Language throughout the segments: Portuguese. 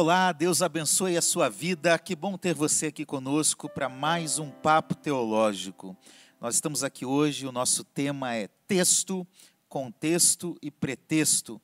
Olá, Deus abençoe a sua vida. Que bom ter você aqui conosco para mais um papo teológico. Nós estamos aqui hoje, o nosso tema é texto, contexto e pretexto.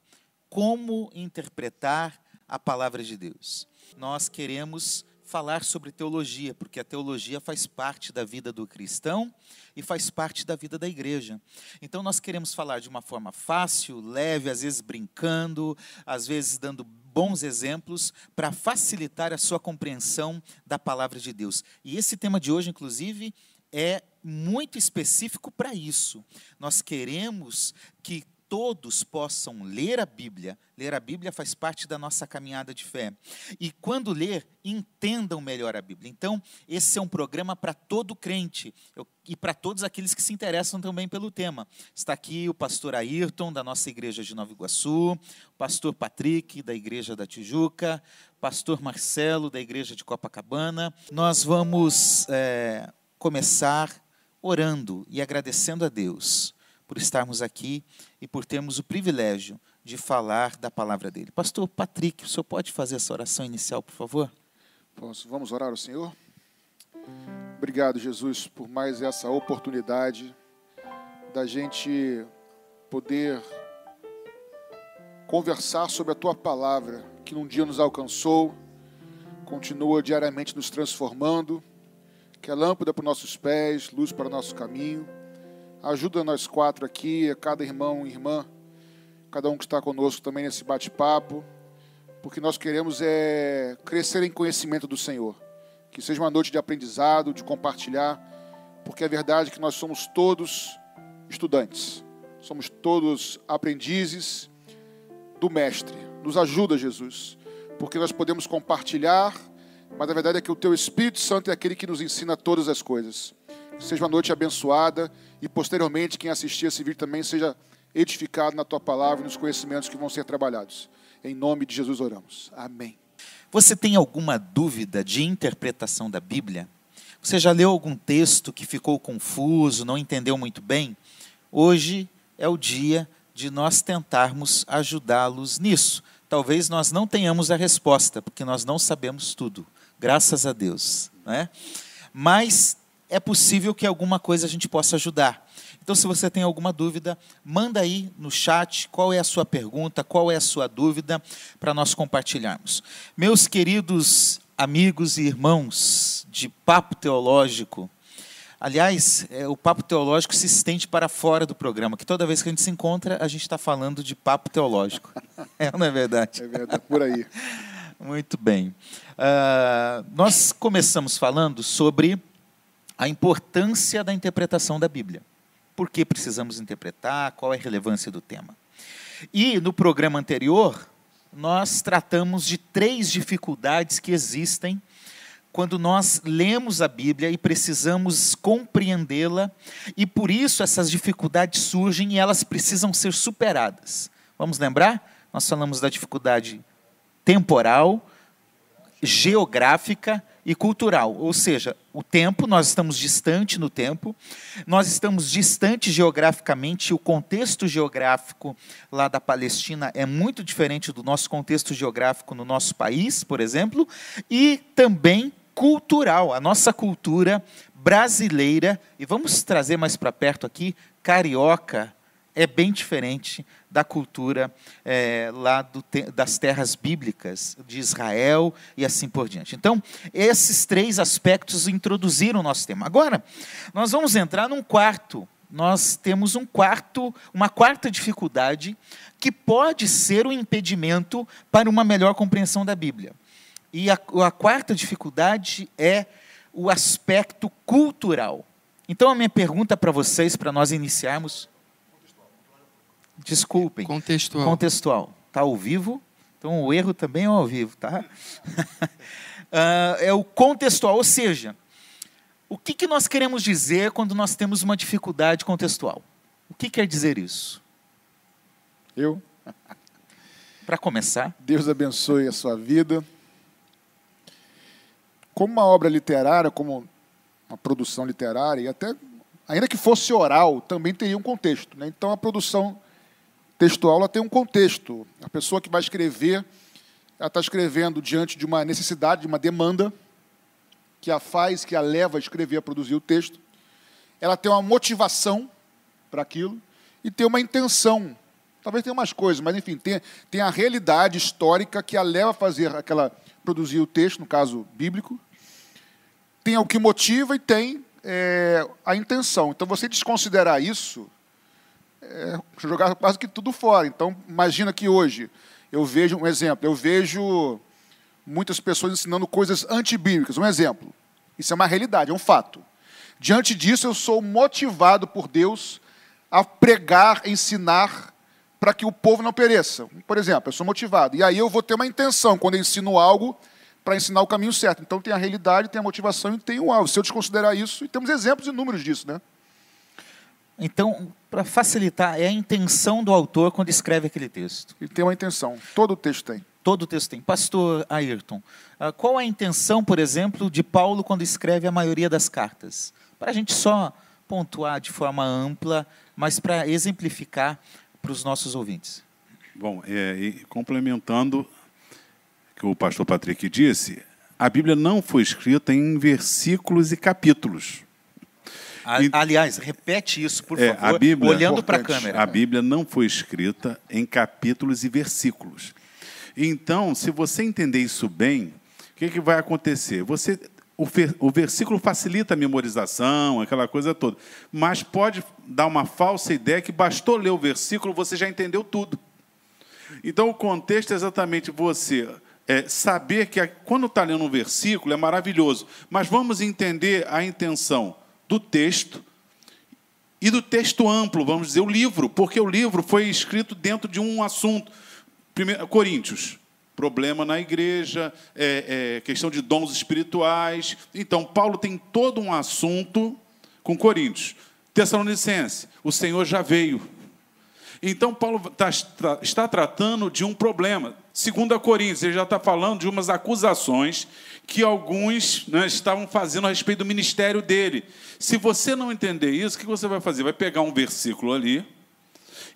Como interpretar a palavra de Deus. Nós queremos falar sobre teologia, porque a teologia faz parte da vida do cristão e faz parte da vida da igreja. Então nós queremos falar de uma forma fácil, leve, às vezes brincando, às vezes dando bons exemplos para facilitar a sua compreensão da palavra de Deus. E esse tema de hoje, inclusive, é muito específico para isso. Nós queremos que todos possam ler a Bíblia. Ler a Bíblia faz parte da nossa caminhada de fé. E quando ler, entendam melhor a Bíblia. Então, esse é um programa para todo crente eu, e para todos aqueles que se interessam também pelo tema. Está aqui o pastor Ayrton, da nossa igreja de Nova Iguaçu, o pastor Patrick, da igreja da Tijuca, pastor Marcelo, da igreja de Copacabana. Nós vamos é, começar orando e agradecendo a Deus por estarmos aqui e por termos o privilégio de falar da palavra dele. Pastor Patrick, o senhor pode fazer essa oração inicial, por favor? Posso. Vamos orar ao Senhor? Obrigado, Jesus, por mais essa oportunidade da gente poder conversar sobre a tua palavra, que num dia nos alcançou, continua diariamente nos transformando, que é lâmpada para os nossos pés, luz para o nosso caminho. Ajuda nós quatro aqui, cada irmão e irmã, cada um que está conosco também nesse bate-papo, porque nós queremos é crescer em conhecimento do Senhor. Que seja uma noite de aprendizado, de compartilhar, porque é verdade que nós somos todos estudantes, somos todos aprendizes do Mestre. Nos ajuda, Jesus, porque nós podemos compartilhar, mas a verdade é que o Teu Espírito Santo é aquele que nos ensina todas as coisas seja uma noite abençoada e posteriormente quem assistir esse vídeo também seja edificado na tua palavra e nos conhecimentos que vão ser trabalhados. Em nome de Jesus oramos. Amém. Você tem alguma dúvida de interpretação da Bíblia? Você já leu algum texto que ficou confuso, não entendeu muito bem? Hoje é o dia de nós tentarmos ajudá-los nisso. Talvez nós não tenhamos a resposta, porque nós não sabemos tudo, graças a Deus. Né? Mas é possível que alguma coisa a gente possa ajudar. Então, se você tem alguma dúvida, manda aí no chat qual é a sua pergunta, qual é a sua dúvida, para nós compartilharmos. Meus queridos amigos e irmãos de Papo Teológico, aliás, é, o Papo Teológico se estende para fora do programa, que toda vez que a gente se encontra, a gente está falando de Papo Teológico. É não é verdade? É verdade, por aí. Muito bem. Uh, nós começamos falando sobre a importância da interpretação da Bíblia. Por que precisamos interpretar? Qual é a relevância do tema? E no programa anterior, nós tratamos de três dificuldades que existem quando nós lemos a Bíblia e precisamos compreendê-la, e por isso essas dificuldades surgem e elas precisam ser superadas. Vamos lembrar? Nós falamos da dificuldade temporal, geográfica e cultural, ou seja, o tempo, nós estamos distante no tempo, nós estamos distante geograficamente, o contexto geográfico lá da Palestina é muito diferente do nosso contexto geográfico no nosso país, por exemplo, e também cultural, a nossa cultura brasileira, e vamos trazer mais para perto aqui, carioca, é bem diferente da cultura é, lá do, das terras bíblicas de Israel e assim por diante. Então, esses três aspectos introduziram o nosso tema. Agora, nós vamos entrar num quarto. Nós temos um quarto, uma quarta dificuldade que pode ser um impedimento para uma melhor compreensão da Bíblia. E a, a quarta dificuldade é o aspecto cultural. Então, a minha pergunta para vocês, para nós iniciarmos, Desculpem. Contextual. Contextual. Está ao vivo, então o erro também é ao vivo, tá? uh, é o contextual, ou seja, o que, que nós queremos dizer quando nós temos uma dificuldade contextual? O que quer dizer isso? Eu? Para começar. Deus abençoe a sua vida. Como uma obra literária, como uma produção literária, e até, ainda que fosse oral, também teria um contexto. Né? Então, a produção textual ela tem um contexto. A pessoa que vai escrever ela está escrevendo diante de uma necessidade, de uma demanda, que a faz, que a leva a escrever, a produzir o texto. Ela tem uma motivação para aquilo e tem uma intenção. Talvez tenha mais coisas, mas enfim, tem, tem a realidade histórica que a leva a fazer aquela produzir o texto, no caso bíblico. Tem o que motiva e tem é, a intenção. Então, você desconsiderar isso, é, jogar quase que tudo fora. Então, imagina que hoje eu vejo um exemplo, eu vejo muitas pessoas ensinando coisas antibíblicas. Um exemplo. Isso é uma realidade, é um fato. Diante disso, eu sou motivado por Deus a pregar, ensinar para que o povo não pereça. Por exemplo, eu sou motivado. E aí eu vou ter uma intenção quando eu ensino algo para ensinar o caminho certo. Então tem a realidade, tem a motivação e tem o alvo. Se eu desconsiderar isso, e temos exemplos e números disso, né? Então, para facilitar, é a intenção do autor quando escreve aquele texto. Ele tem uma intenção. Todo o texto tem. Todo o texto tem. Pastor Ayrton, ah, qual a intenção, por exemplo, de Paulo quando escreve a maioria das cartas? Para a gente só pontuar de forma ampla, mas para exemplificar para os nossos ouvintes. Bom, é, complementando o que o pastor Patrick disse, a Bíblia não foi escrita em versículos e capítulos. Aliás, repete isso, por é, favor, Bíblia, olhando para a câmera. A Bíblia não foi escrita em capítulos e versículos. Então, se você entender isso bem, o que, que vai acontecer? Você, o, o versículo facilita a memorização, aquela coisa toda, mas pode dar uma falsa ideia que bastou ler o versículo, você já entendeu tudo. Então, o contexto é exatamente você é, saber que quando está lendo um versículo é maravilhoso, mas vamos entender a intenção do texto e do texto amplo, vamos dizer, o livro, porque o livro foi escrito dentro de um assunto. Primeiro, Coríntios, problema na igreja, é, é, questão de dons espirituais. Então, Paulo tem todo um assunto com Coríntios. Tessalonicense, o Senhor já veio. Então, Paulo tá, está tratando de um problema. Segundo a Coríntios, ele já está falando de umas acusações que alguns né, estavam fazendo a respeito do ministério dele. Se você não entender isso, o que você vai fazer? Vai pegar um versículo ali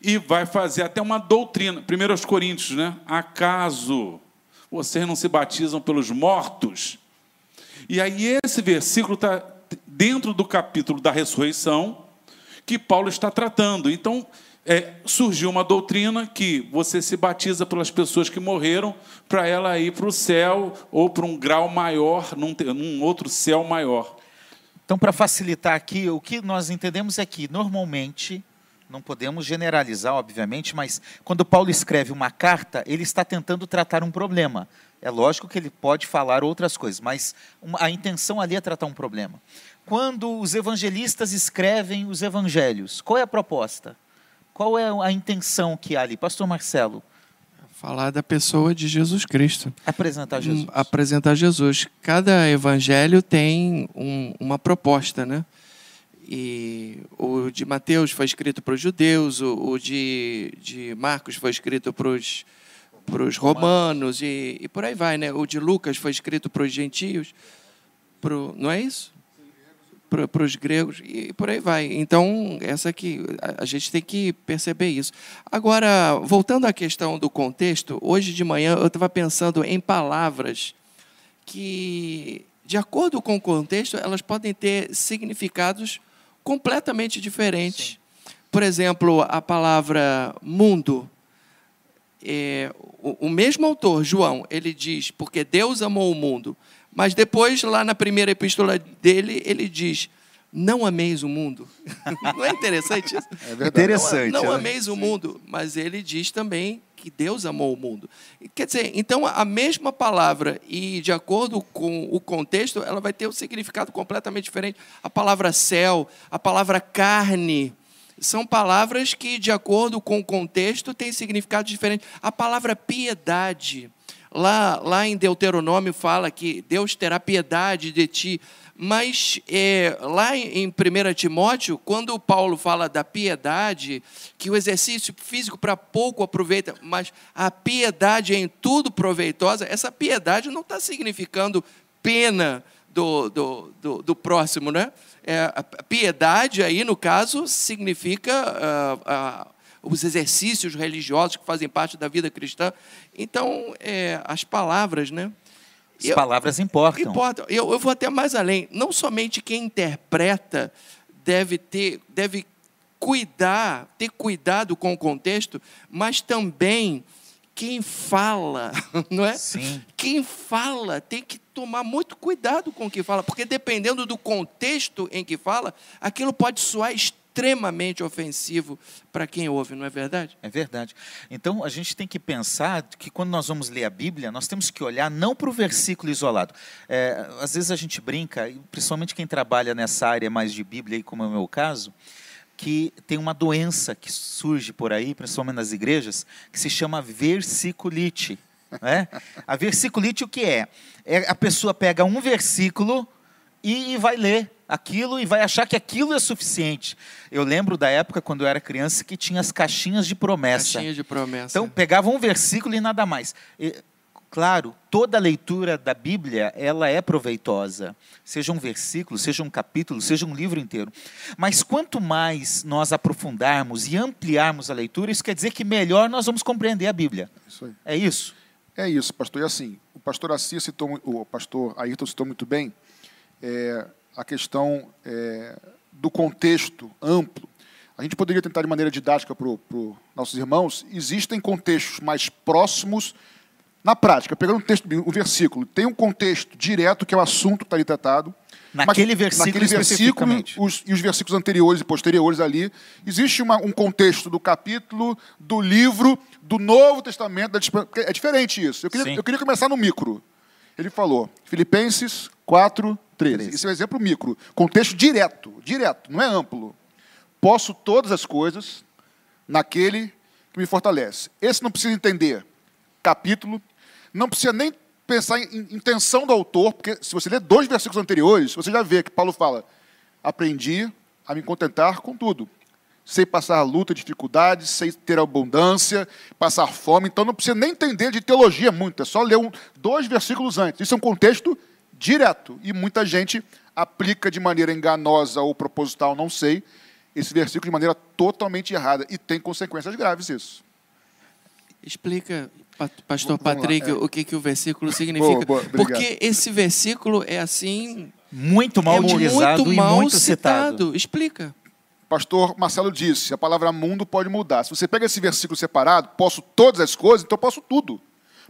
e vai fazer até uma doutrina. Primeiro aos Coríntios, né? Acaso vocês não se batizam pelos mortos? E aí esse versículo está dentro do capítulo da ressurreição que Paulo está tratando. Então, é, surgiu uma doutrina que você se batiza pelas pessoas que morreram para ela ir para o céu ou para um grau maior, num, num outro céu maior. Então, para facilitar aqui, o que nós entendemos é que, normalmente, não podemos generalizar, obviamente, mas quando Paulo escreve uma carta, ele está tentando tratar um problema. É lógico que ele pode falar outras coisas, mas a intenção ali é tratar um problema. Quando os evangelistas escrevem os evangelhos, qual é a proposta? Qual é a intenção que há ali? Pastor Marcelo. Falar da pessoa de Jesus Cristo. Apresentar Jesus. Apresentar Jesus. Cada evangelho tem um, uma proposta, né? E o de Mateus foi escrito para os judeus, o, o de, de Marcos foi escrito para os para os romanos e, e, por aí vai, né? O de Lucas foi escrito para os gentios, pro, não é isso? Para os gregos e por aí vai. Então, essa aqui, a, a gente tem que perceber isso. Agora, voltando à questão do contexto, hoje de manhã eu estava pensando em palavras que, de acordo com o contexto, elas podem ter significados completamente diferentes. Sim. Por exemplo, a palavra mundo. É, o, o mesmo autor, João, ele diz, porque Deus amou o mundo. Mas depois, lá na primeira epístola dele, ele diz: Não ameis o mundo. não é interessante isso? É verdade. Interessante. Não, não né? ameis o mundo. Mas ele diz também que Deus amou o mundo. Quer dizer, então a mesma palavra, e de acordo com o contexto, ela vai ter um significado completamente diferente. A palavra céu, a palavra carne, são palavras que, de acordo com o contexto, têm significado diferente. A palavra piedade Lá, lá em Deuteronômio fala que Deus terá piedade de ti. Mas é, lá em 1 Timóteo, quando Paulo fala da piedade, que o exercício físico para pouco aproveita, mas a piedade é em tudo proveitosa, essa piedade não está significando pena do, do, do, do próximo, né? É, a piedade aí, no caso, significa. Uh, uh, os exercícios religiosos que fazem parte da vida cristã. Então, é, as palavras, né? As eu, palavras importam. Importam. Eu, eu vou até mais além. Não somente quem interpreta deve ter, deve cuidar, ter cuidado com o contexto, mas também quem fala, não é? Sim. Quem fala tem que tomar muito cuidado com o que fala, porque dependendo do contexto em que fala, aquilo pode soar extremamente ofensivo para quem ouve, não é verdade? É verdade. Então a gente tem que pensar que quando nós vamos ler a Bíblia, nós temos que olhar não para o versículo isolado. É, às vezes a gente brinca, principalmente quem trabalha nessa área mais de Bíblia, como é o meu caso, que tem uma doença que surge por aí, principalmente nas igrejas, que se chama versiculite. Né? A versiculite o que é? é? A pessoa pega um versículo e vai ler aquilo e vai achar que aquilo é suficiente. Eu lembro da época quando eu era criança que tinha as caixinhas de promessa. Caixinha de promessa. Então pegava um versículo e nada mais. Claro, toda leitura da Bíblia, ela é proveitosa, seja um versículo, seja um capítulo, seja um livro inteiro. Mas quanto mais nós aprofundarmos e ampliarmos a leitura, isso quer dizer que melhor nós vamos compreender a Bíblia. Isso aí. É isso? É isso, pastor. E assim, o pastor Assis citou, o pastor Ayrton citou muito bem é, a questão é, do contexto amplo. A gente poderia tentar de maneira didática para os nossos irmãos. Existem contextos mais próximos na prática, pegando um texto, um versículo, tem um contexto direto que é o assunto que está ali tratado. Naquele versículo, naquele versículo os, e os versículos anteriores e posteriores ali, existe uma, um contexto do capítulo, do livro, do Novo Testamento. Da, é diferente isso. Eu queria, eu queria começar no micro. Ele falou, Filipenses 4, 13. 13. Esse é um exemplo micro. Contexto direto, direto, não é amplo. Posso todas as coisas naquele que me fortalece. Esse não precisa entender capítulo, não precisa nem pensar em intenção do autor, porque se você ler dois versículos anteriores, você já vê que Paulo fala: aprendi a me contentar com tudo. Sei passar luta, dificuldades, sei ter abundância, passar fome. Então não precisa nem entender de teologia muito, é só ler um, dois versículos antes. Isso é um contexto direto. E muita gente aplica de maneira enganosa ou proposital, não sei, esse versículo de maneira totalmente errada. E tem consequências graves isso. Explica Pastor Patrick, é. o que, que o versículo significa. Boa, boa, Porque esse versículo é assim. Muito mal é utilizado muito mal e muito citado. citado. Explica. Pastor Marcelo disse: a palavra mundo pode mudar. Se você pega esse versículo separado, posso todas as coisas, então posso tudo.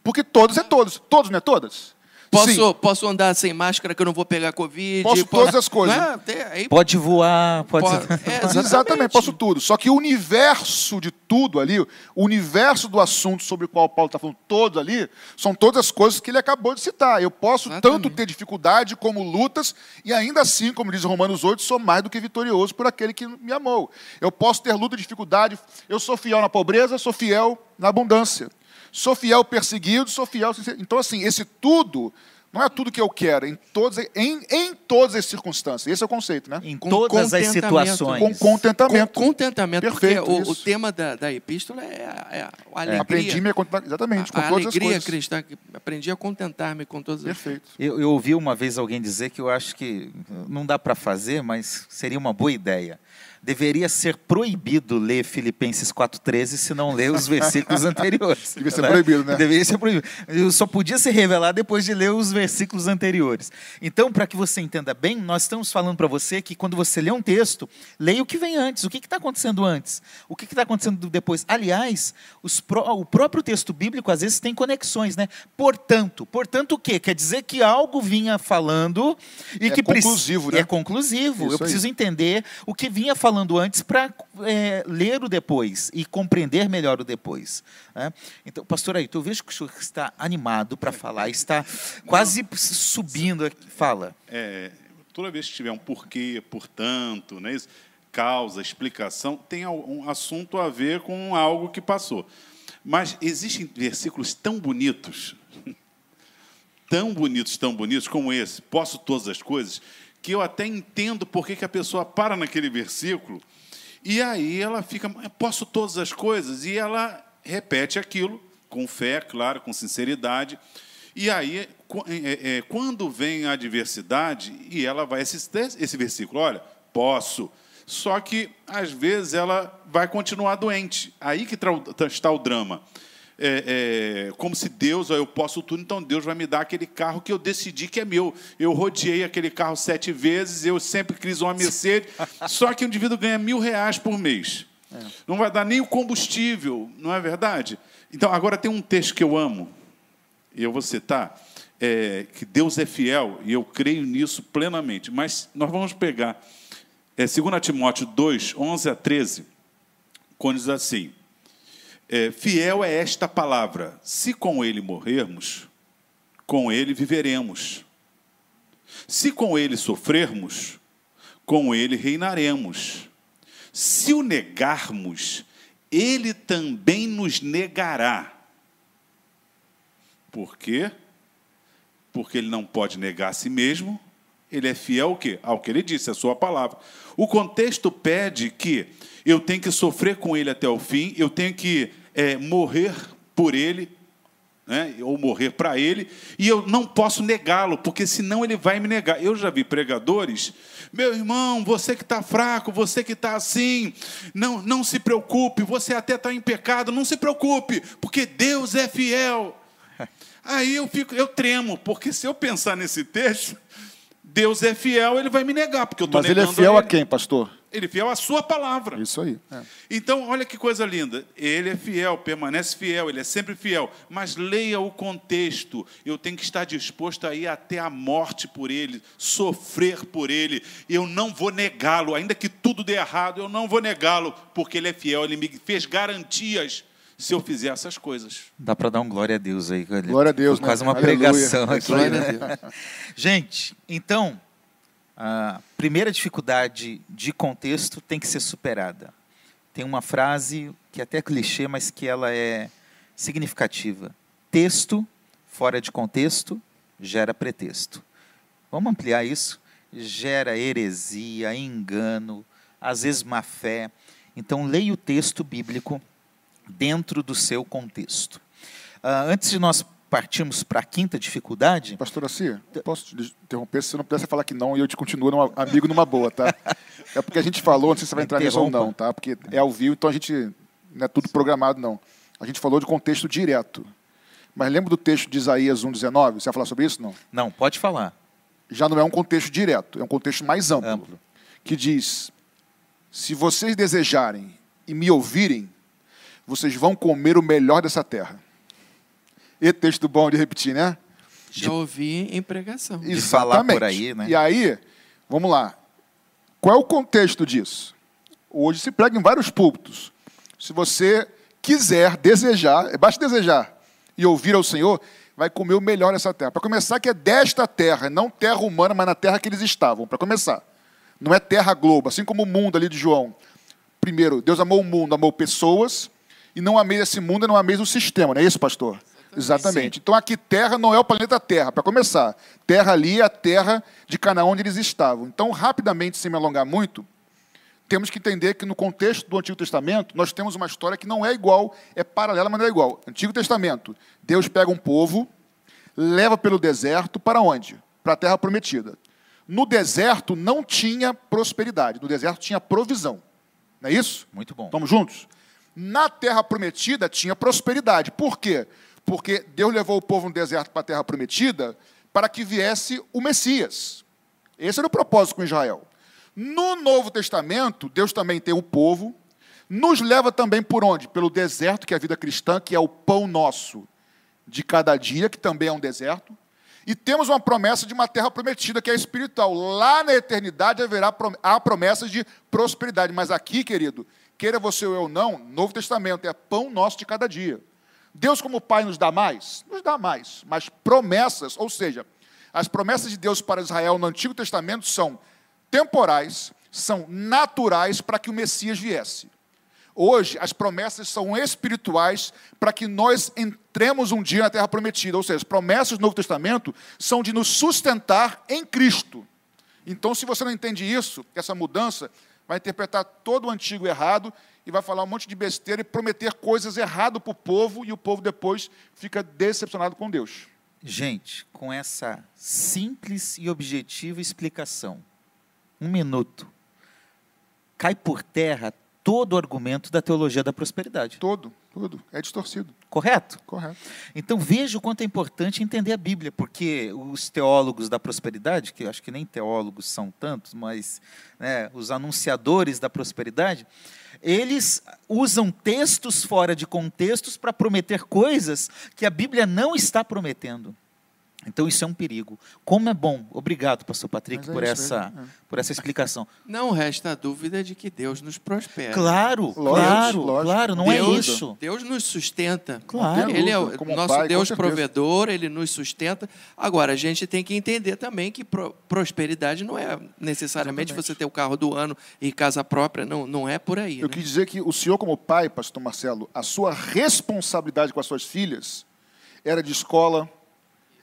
Porque todos é todos. Todos não é todas? Posso, posso andar sem máscara que eu não vou pegar Covid? Posso todas as coisas. É, aí... Pode voar, pode. pode... É, exatamente. exatamente. posso tudo. Só que o universo de tudo ali, o universo do assunto sobre o qual Paulo está falando, todo ali, são todas as coisas que ele acabou de citar. Eu posso exatamente. tanto ter dificuldade como lutas, e ainda assim, como diz Romanos 8, sou mais do que vitorioso por aquele que me amou. Eu posso ter luta e dificuldade, eu sou fiel na pobreza, sou fiel na abundância. Sou fiel perseguido, sou fiel. Então, assim, esse tudo não é tudo que eu quero, em todas, em, em todas as circunstâncias. Esse é o conceito, né? Em Com todas as situações. Com contentamento. Com contentamento, Perfeito, porque o, o, tema da, da epístola é a, é a alegria. É. Aprendi-me a contentar, exatamente, com a, todas alegria as coisas. cristã, aprendi a contentar-me com todas Perfeito. as eu, eu ouvi uma vez alguém dizer que eu acho que não dá para fazer, mas seria uma boa ideia deveria ser proibido ler Filipenses 4,13 se não ler os versículos anteriores. Deveria ser né? proibido, né? Deveria ser proibido. Eu só podia se revelar depois de ler os versículos anteriores. Então, para que você entenda bem, nós estamos falando para você que quando você lê um texto, leia o que vem antes. O que está acontecendo antes? O que está acontecendo depois? Aliás, o próprio texto bíblico às vezes tem conexões, né? Portanto, portanto o quê? Quer dizer que algo vinha falando e é que conclusivo, né? É conclusivo. Isso Eu preciso aí. entender o que vinha falando falando antes para é, ler o depois e compreender melhor o depois. Né? Então, pastor aí, eu vejo que o senhor está animado para falar, está quase subindo. Fala. É, toda vez que tiver um porquê, portanto, né, causa, explicação, tem um assunto a ver com algo que passou. Mas existem versículos tão bonitos, tão bonitos, tão bonitos como esse, posso todas as coisas, que eu até entendo por que, a pessoa para naquele versículo, e aí ela fica, posso todas as coisas, e ela repete aquilo, com fé, claro, com sinceridade, e aí, é, é, quando vem a adversidade, e ela vai esse, esse versículo, olha, posso, Só que, às vezes, ela vai continuar doente. Aí que está o drama. É, é, como se Deus, ó, eu posso tudo, então Deus vai me dar aquele carro que eu decidi que é meu. Eu rodeei aquele carro sete vezes, eu sempre quis uma Mercedes, só que o indivíduo ganha mil reais por mês. É. Não vai dar nem o combustível, não é verdade? Então, agora tem um texto que eu amo, e eu vou citar, é, que Deus é fiel, e eu creio nisso plenamente. Mas nós vamos pegar é, 2 Timóteo 2, 11 a 13, quando diz assim: é, Fiel é esta palavra, se com ele morrermos, com ele viveremos. Se com ele sofrermos, com ele reinaremos. Se o negarmos, ele também nos negará. Por quê? Porque ele não pode negar a si mesmo, ele é fiel ao quê? Ao que ele disse, a sua palavra. O contexto pede que eu tenho que sofrer com ele até o fim, eu tenho que é, morrer por ele, né, ou morrer para ele, e eu não posso negá-lo, porque senão ele vai me negar. Eu já vi pregadores, meu irmão, você que está fraco, você que está assim, não, não se preocupe, você até está em pecado, não se preocupe, porque Deus é fiel. Aí eu fico, eu tremo, porque se eu pensar nesse texto, Deus é fiel, ele vai me negar, porque eu estou negando. Mas ele é fiel a, ele. a quem, pastor? Ele é fiel à sua palavra. Isso aí. É. Então, olha que coisa linda. Ele é fiel, permanece fiel, ele é sempre fiel. Mas leia o contexto. Eu tenho que estar disposto a ir até a morte por ele, sofrer por ele. Eu não vou negá-lo, ainda que tudo dê errado, eu não vou negá-lo, porque ele é fiel. Ele me fez garantias se eu fizer essas coisas. Dá para dar um glória a Deus aí. Glória a Deus, Quase né? uma Aleluia. pregação aqui. Né? Gente, então, a primeira dificuldade de contexto tem que ser superada. Tem uma frase que é até clichê, mas que ela é significativa. Texto fora de contexto gera pretexto. Vamos ampliar isso? Gera heresia, engano, às vezes má fé. Então, leia o texto bíblico dentro do seu contexto. Uh, antes de nós partimos para a quinta dificuldade. Pastor Cia, posso te interromper? Se você não pudesse falar que não, e eu te continuo numa, amigo numa boa, tá? É porque a gente falou, não sei se você vai entrar nisso ou não, tá? Porque é ao vivo, então a gente não é tudo programado, não. A gente falou de contexto direto. Mas lembra do texto de Isaías 1,19? Você vai falar sobre isso? Não. Não, pode falar. Já não é um contexto direto, é um contexto mais amplo. amplo. Que diz: Se vocês desejarem e me ouvirem, vocês vão comer o melhor dessa terra. E texto bom de repetir, né? Já ouvi em pregação. De falar por aí, né? E aí, vamos lá. Qual é o contexto disso? Hoje se prega em vários púlpitos. Se você quiser, desejar, é basta desejar e ouvir ao Senhor, vai comer o melhor nessa terra. Para começar, que é desta terra, não terra humana, mas na terra que eles estavam. Para começar. Não é terra globo, assim como o mundo ali de João. Primeiro, Deus amou o mundo, amou pessoas, e não amei esse mundo e não amei o sistema, não é isso, pastor? Exatamente. Sim. Então aqui Terra não é o planeta Terra, para começar. Terra ali é a terra de Canaã onde eles estavam. Então, rapidamente, sem me alongar muito, temos que entender que no contexto do Antigo Testamento, nós temos uma história que não é igual, é paralela, mas não é igual. Antigo Testamento, Deus pega um povo, leva pelo deserto para onde? Para a terra prometida. No deserto não tinha prosperidade, no deserto tinha provisão. Não é isso? Muito bom. Estamos juntos? Na terra prometida tinha prosperidade. Por quê? porque Deus levou o povo no deserto para a terra prometida para que viesse o Messias. Esse era o propósito com Israel. No Novo Testamento, Deus também tem o povo, nos leva também por onde? Pelo deserto, que é a vida cristã, que é o pão nosso de cada dia, que também é um deserto. E temos uma promessa de uma terra prometida, que é espiritual. Lá na eternidade haverá há promessas de prosperidade. Mas aqui, querido, queira você ou eu não, Novo Testamento é pão nosso de cada dia. Deus, como Pai, nos dá mais? Nos dá mais, mas promessas, ou seja, as promessas de Deus para Israel no Antigo Testamento são temporais, são naturais para que o Messias viesse. Hoje, as promessas são espirituais para que nós entremos um dia na terra prometida. Ou seja, as promessas do Novo Testamento são de nos sustentar em Cristo. Então, se você não entende isso, essa mudança vai interpretar todo o antigo errado e vai falar um monte de besteira e prometer coisas erradas para o povo e o povo depois fica decepcionado com Deus. Gente, com essa simples e objetiva explicação, um minuto, cai por terra todo o argumento da teologia da prosperidade. Todo, todo. É distorcido. Correto? Correto. Então veja o quanto é importante entender a Bíblia, porque os teólogos da prosperidade, que eu acho que nem teólogos são tantos, mas né, os anunciadores da prosperidade, eles usam textos fora de contextos para prometer coisas que a Bíblia não está prometendo. Então isso é um perigo. Como é bom. Obrigado, pastor Patrick, é por isso essa, mesmo, é. por essa explicação. Não resta dúvida de que Deus nos prospera. Claro, Lógico, claro, lógico. claro, não é Deus, isso. Deus nos sustenta. Claro. Ele é o como nosso pai, Deus provedor, ele nos sustenta. Agora, a gente tem que entender também que pro- prosperidade não é necessariamente Exatamente. você ter o carro do ano e casa própria, não, não é por aí. Eu né? quis dizer que o senhor, como pai, pastor Marcelo, a sua responsabilidade com as suas filhas era de escola,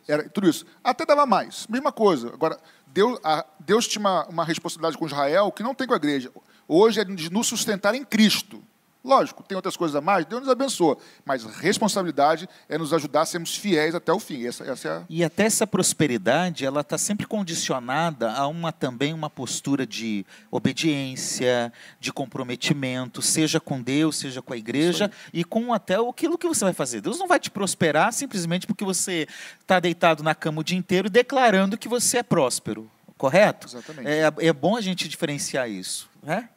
era tudo isso. Até dava mais, mesma coisa. Agora, Deus, a- Deus tinha uma, uma responsabilidade com Israel que não tem com a igreja. Hoje é de nos sustentar em Cristo. Lógico, tem outras coisas a mais, Deus nos abençoa. Mas responsabilidade é nos ajudar a sermos fiéis até o fim. Essa, essa é a. E até essa prosperidade, ela está sempre condicionada a uma também uma postura de obediência, de comprometimento, seja com Deus, seja com a igreja e com até aquilo que você vai fazer. Deus não vai te prosperar simplesmente porque você está deitado na cama o dia inteiro declarando que você é próspero, correto? Exatamente. É, é bom a gente diferenciar isso, né?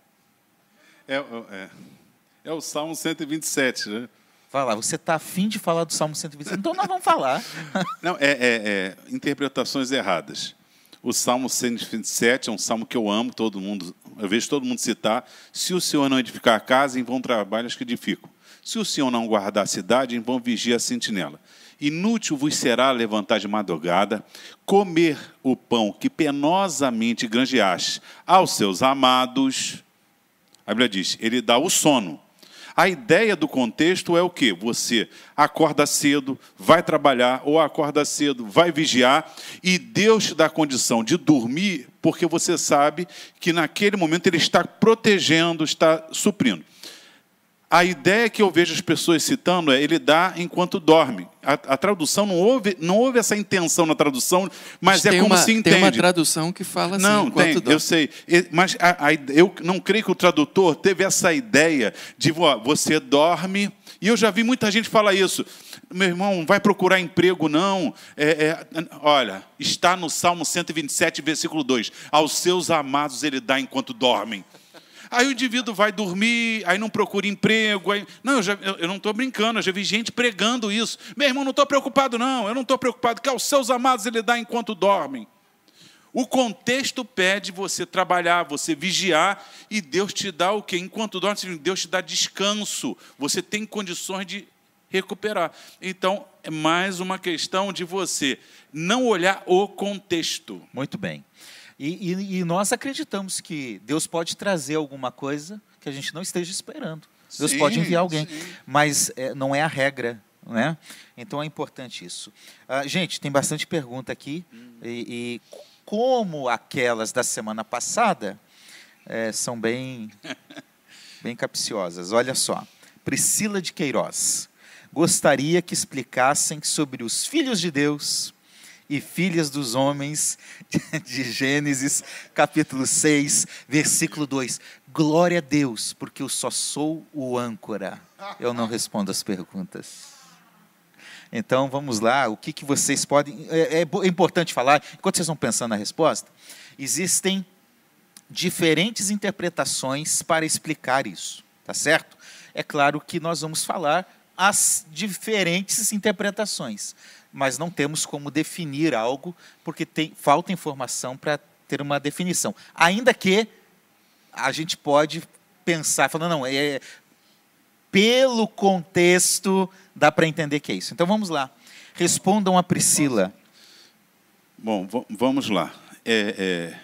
É, é, é o Salmo 127, né? Vai lá, você está afim de falar do Salmo 127, então nós vamos falar. Não, é, é- é interpretações erradas. O Salmo 127 é um salmo que eu amo, todo mundo, eu vejo todo mundo citar. Se o Senhor não edificar a casa, em vão trabalhos que edificam. Se o Senhor não guardar a cidade, em vão vigia a sentinela. Inútil vos será levantar de madrugada, comer o pão que penosamente granjeaste aos seus amados. A Bíblia diz, ele dá o sono. A ideia do contexto é o quê? Você acorda cedo, vai trabalhar, ou acorda cedo, vai vigiar, e Deus te dá a condição de dormir, porque você sabe que naquele momento Ele está protegendo, está suprindo. A ideia que eu vejo as pessoas citando é ele dá enquanto dorme. A, a tradução não houve, não houve essa intenção na tradução, mas é tem como uma, se Tem uma entende. tradução que fala assim, Não, enquanto tem, dorme. eu sei. Mas a- a eu não creio que o tradutor teve essa ideia de ó, você dorme. E eu já vi muita gente falar isso. Meu irmão, vai procurar emprego, não. É, é, olha, está no Salmo 127, versículo 2. Aos seus amados ele dá enquanto dormem. Aí o indivíduo vai dormir, aí não procura emprego. Aí... Não, eu, já- eu- não estou brincando, eu já vi gente pregando isso. Meu irmão, não estou preocupado, não. Eu não estou preocupado, que aos seus amados ele dá enquanto dormem. O contexto pede você trabalhar, você vigiar, e Deus te dá o quê? Enquanto dorme, Deus te dá descanso. Você tem condições de recuperar. Então, é mais uma questão de você não olhar o contexto. Muito bem. E, e- e nós acreditamos que Deus pode trazer alguma coisa que a gente não esteja esperando. Deus Sim, pode enviar alguém, sim. mas é, não é a regra, né? Então é importante isso. Ah, gente, tem bastante pergunta aqui e, e como aquelas da semana passada é, são bem, bem capciosas. Olha só, Priscila de Queiroz gostaria que explicassem sobre os filhos de Deus e filhas dos homens de Gênesis, capítulo 6, versículo 2. Glória a Deus, porque eu só sou o âncora. Eu não respondo as perguntas. Então vamos lá, o que, que vocês podem. É, é é importante falar, enquanto vocês vão pensando na resposta, existem diferentes interpretações para explicar isso, tá certo? É claro que nós vamos falar as diferentes interpretações, mas não temos como definir algo porque tem, falta informação para ter uma definição. Ainda que a gente pode pensar, falando, não, é, pelo contexto dá para entender que é isso. Então vamos lá. Respondam a Priscila. Bom, va- vamos lá. É, é,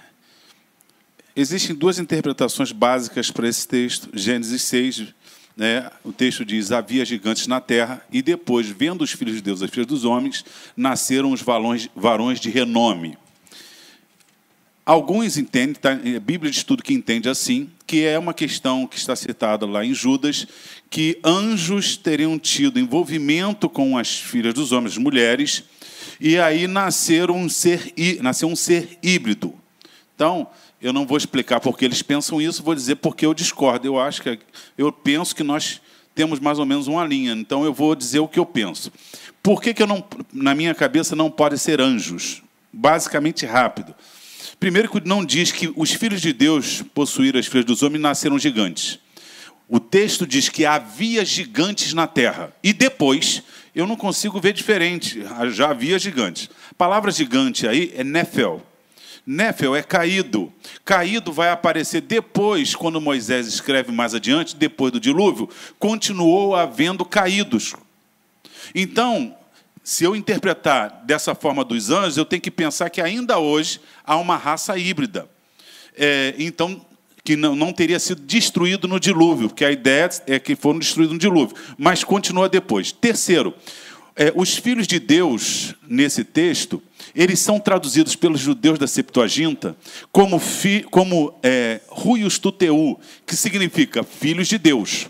Existem duas interpretações básicas para esse texto. Gênesis 6, né, o texto diz: Havia gigantes na terra, e depois, vendo os filhos de Deus as filhas dos homens, nasceram os varões, varões de renome. Alguns entendem, tá, a Bíblia de estudo que entende assim, que é uma questão que está citada lá em Judas, que anjos teriam tido envolvimento com as filhas dos homens, as mulheres, e aí nasceram um ser, nasceu um ser híbrido. Então, Eu não vou explicar porque eles pensam isso, vou dizer porque eu discordo. Eu acho que eu penso que nós temos mais ou menos uma linha. Então eu vou dizer o que eu penso. Por que, que eu não, na minha cabeça não podem ser anjos? Basicamente rápido. Primeiro que não diz que os filhos de Deus possuíram as filhas dos homens nasceram gigantes. O texto diz que havia gigantes na terra. E depois, eu não consigo ver diferente, já havia gigantes. A palavra gigante aí é Nefel. Nefel é caído. Caído vai aparecer depois, quando Moisés escreve mais adiante, depois do dilúvio, continuou havendo caídos. Então, se eu interpretar dessa forma dos anjos, eu tenho que pensar que ainda hoje há uma raça híbrida. É, então, que não, não teria sido destruído no dilúvio, porque a ideia é que foram destruídos no dilúvio, mas continua depois. Terceiro, é, os filhos de Deus, nesse texto, eles são traduzidos pelos judeus da Septuaginta como, fi, como é, Tuteu, que significa filhos de Deus.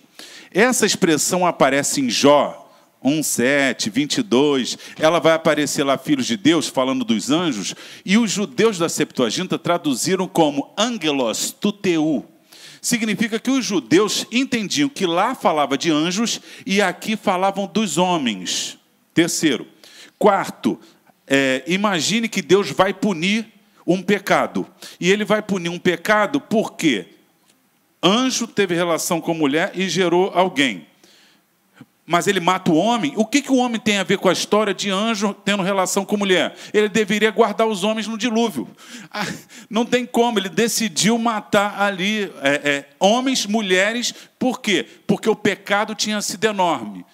Essa expressão aparece em Jó 1,7, 22, ela vai aparecer lá, filhos de Deus, falando dos anjos, e os judeus da Septuaginta traduziram como angelos tuteu. Significa que os judeus entendiam que lá falava de anjos e aqui falavam dos homens. Terceiro. Quarto, é, imagine que Deus vai punir um pecado. E ele vai punir um pecado porque anjo teve relação com mulher e gerou alguém mas ele mata o homem, o que, que o homem tem a ver com a história de anjo tendo relação com mulher? Ele deveria guardar os homens no dilúvio. Ah, não tem como, ele decidiu matar ali é, é, homens, mulheres, por quê? Porque o pecado tinha sido enorme.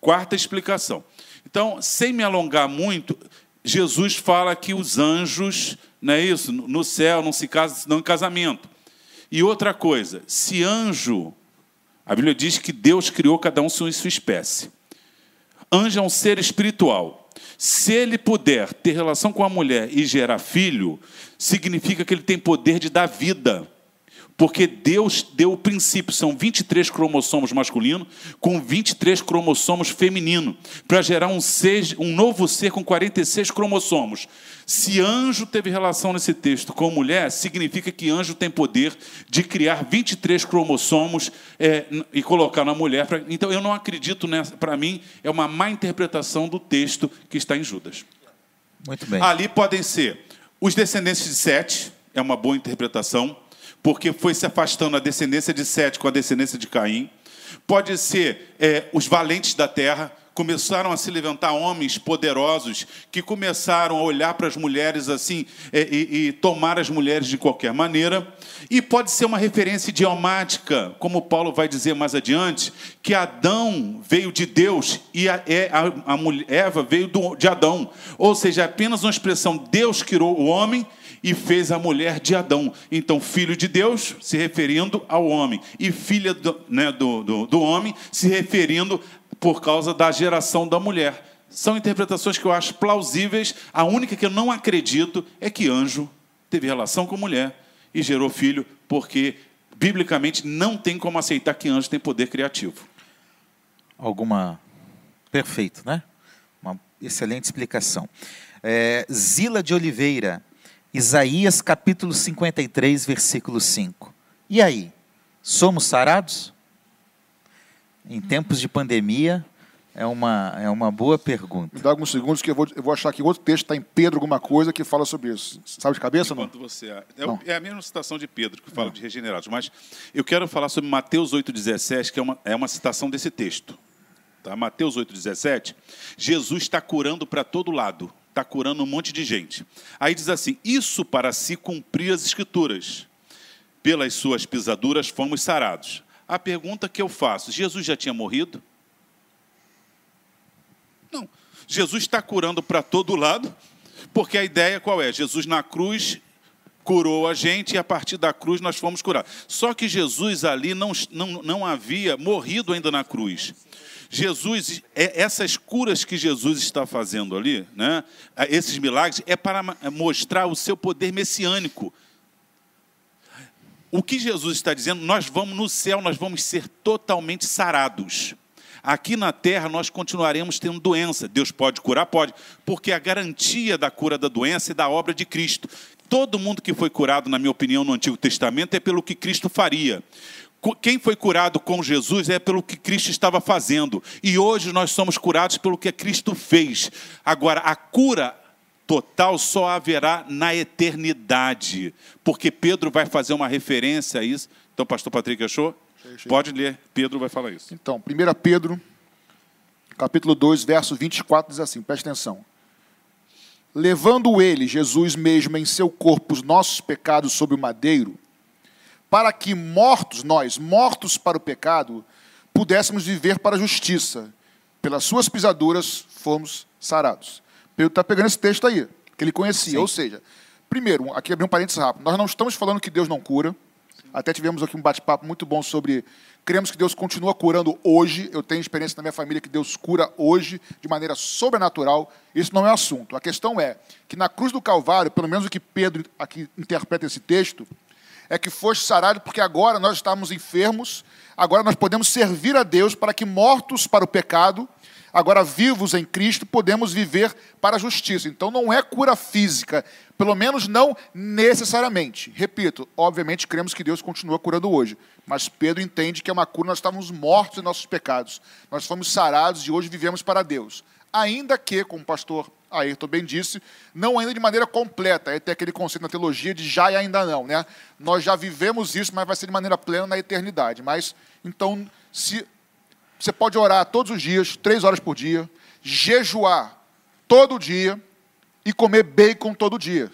Quarta explicação. Então, sem me alongar muito, Jesus fala que os anjos, não é isso? No céu não se casam senão em casamento. E outra coisa, se anjo a Bíblia diz que Deus criou cada um sua espécie. Anjo é um ser espiritual. Se ele puder ter relação com a mulher e gerar filho, significa que ele tem poder de dar vida. Porque Deus deu o princípio, são 23 cromossomos masculino com 23 cromossomos feminino, para gerar um, ser, um novo ser com 46 cromossomos. Se anjo teve relação nesse texto com mulher, significa que anjo tem poder de criar 23 cromossomos é, e colocar na mulher. Pra, então eu não acredito nessa, para mim, é uma má interpretação do texto que está em Judas. Muito bem. Ali podem ser os descendentes de Sete, é uma boa interpretação porque foi se afastando a descendência de Sete com a descendência de Caim. Pode ser é, os valentes da terra, começaram a se levantar homens poderosos que começaram a olhar para as mulheres assim é, e, e, tomar as mulheres de qualquer maneira. E pode ser uma referência idiomática, como Paulo vai dizer mais adiante, que Adão veio de Deus e a, é, a, a Eva veio do, de Adão. Ou seja, é apenas uma expressão: Deus criou o homem e fez a mulher de Adão. Então, filho de Deus, se referindo ao homem, e filha do, né, do, do, do homem, se referindo por causa da geração da mulher. São interpretações que eu acho plausíveis. A única que eu não acredito é que anjo teve relação com mulher e gerou filho, porque biblicamente não tem como aceitar que anjo tem poder criativo. Alguma. Perfeito, né? Uma excelente explicação. É, Zila de Oliveira Isaías capítulo 53, versículo 5. E aí? Somos sarados? Em tempos de pandemia, é uma, é uma boa pergunta. Me dá alguns segundos que eu vou, eu vou achar que outro texto está em Pedro, alguma coisa que fala sobre isso. Sabe de cabeça Enquanto não? Você, é, é a mesma citação de Pedro, que fala não. de regenerados. Mas eu quero falar sobre Mateus 8,17, que é uma, é uma citação desse texto. Tá? Mateus 8,17. Jesus está curando para todo lado está curando um monte de gente. Aí diz assim: Isso para se cumprir as Escrituras. Pelas suas pisaduras fomos sarados. A pergunta que eu faço: Jesus já tinha morrido? Não. Jesus está curando para todo lado, porque a ideia qual é? Jesus na cruz curou a gente e a partir da cruz nós fomos curados. Só que Jesus ali não, não, não havia morrido ainda na cruz. Jesus, é, essas curas que Jesus está fazendo ali, né, esses milagres, é para mostrar o seu poder messiânico. O que Jesus está dizendo, nós vamos no céu, nós vamos ser totalmente sarados. Aqui na terra nós continuaremos tendo doença. Deus pode curar? Pode, porque a garantia da cura da doença é da obra de Cristo. Todo mundo que foi curado, na minha opinião, no Antigo Testamento é pelo que Cristo faria. Quem foi curado com Jesus é pelo que Cristo estava fazendo. E hoje nós somos curados pelo que Cristo fez. Agora, a cura total só haverá na eternidade. Porque Pedro vai fazer uma referência a isso. Então, pastor Patrick achou? Pode ler, Pedro vai falar isso. Então, 1 Pedro, capítulo 2, verso 24, diz assim: preste atenção. Levando ele, Jesus mesmo, em seu corpo os nossos pecados sobre o madeiro, para que mortos, nós, mortos para o pecado, pudéssemos viver para a justiça. Pelas suas pisaduras fomos sarados. Pedro está pegando esse texto aí, que ele conhecia. Sim. Ou seja, primeiro, aqui abrir um parênteses rápido. Nós não estamos falando que Deus não cura. Até tivemos aqui um bate-papo muito bom sobre. Cremos que Deus continua curando hoje. Eu tenho experiência na minha família que Deus cura hoje de maneira sobrenatural. Isso não é assunto. A questão é que na cruz do Calvário, pelo menos o que Pedro aqui interpreta esse texto, é que foste sarado, porque agora nós estamos enfermos, agora nós podemos servir a Deus para que, mortos para o pecado, agora vivos em Cristo, podemos viver para a justiça. Então não é cura física, pelo menos não necessariamente. Repito, obviamente cremos que Deus continua curando hoje, mas Pedro entende que é uma cura, nós estávamos mortos em nossos pecados, nós fomos sarados e hoje vivemos para Deus. Ainda que, como o pastor Ayrton bem disse, não ainda de maneira completa. Aí tem aquele conceito na teologia de já e ainda não. Né? Nós já vivemos isso, mas vai ser de maneira plena na eternidade. Mas, então, se você pode orar todos os dias, três horas por dia, jejuar todo dia e comer bacon todo dia.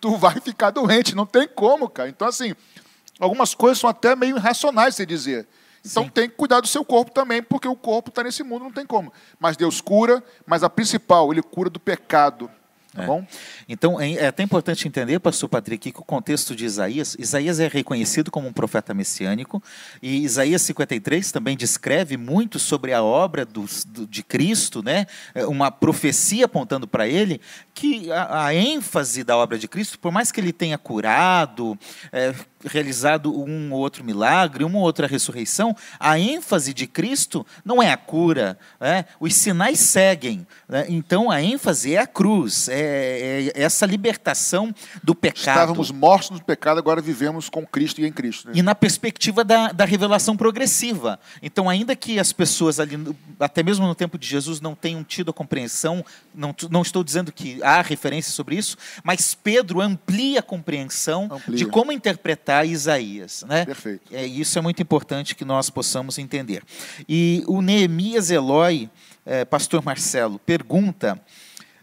Tu vai ficar doente, não tem como, cara. Então, assim, algumas coisas são até meio irracionais, se dizer. Então Sim. tem que cuidar do seu corpo também, porque o corpo está nesse mundo, não tem como. Mas Deus cura, mas a principal, Ele cura do pecado. Tá é. bom? Então, é, até importante entender, pastor Patrick, que o contexto de Isaías, Isaías é reconhecido como um profeta messiânico, e Isaías 53 também descreve muito sobre a obra do, do, de Cristo, né? É uma profecia apontando para ele, que a, a, ênfase da obra de Cristo, por mais que ele tenha curado, é, realizado um ou outro milagre, uma ou outra ressurreição, a ênfase de Cristo não é a cura, né? os sinais seguem. Né? Então a ênfase é a cruz, é, é, essa libertação do pecado. Estávamos mortos no pecado, agora vivemos com Cristo e em Cristo. Né? E na perspectiva da, da revelação progressiva. Então, ainda que as pessoas ali, até mesmo no tempo de Jesus, não tenham tido a compreensão, não, não estou dizendo que há referência sobre isso, mas Pedro amplia a compreensão amplia. de como interpretar Isaías. Né? Perfeito. É, isso é muito importante que nós possamos entender. E o Neemias Eloy, é, pastor Marcelo, pergunta.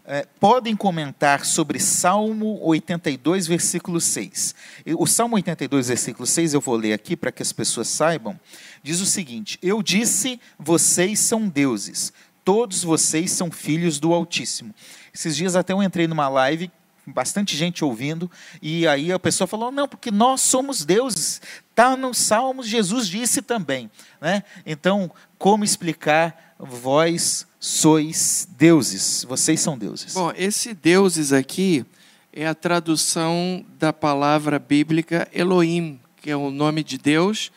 É, podem comentar sobre Salmo 82, versículo 6. O Salmo 82, versículo 6, eu vou ler aqui para que as pessoas saibam. Diz o seguinte: Eu disse, vocês são deuses, todos vocês são filhos do Altíssimo. Esses dias até eu entrei numa live bastante gente ouvindo, e aí a pessoa falou: não, porque nós somos deuses. Está no Salmos, Jesus disse também. Né? Então, como explicar? Vós sois deuses, vocês são deuses. Bom, esse deuses aqui é a tradução da palavra bíblica Elohim, que é o nome de Deus,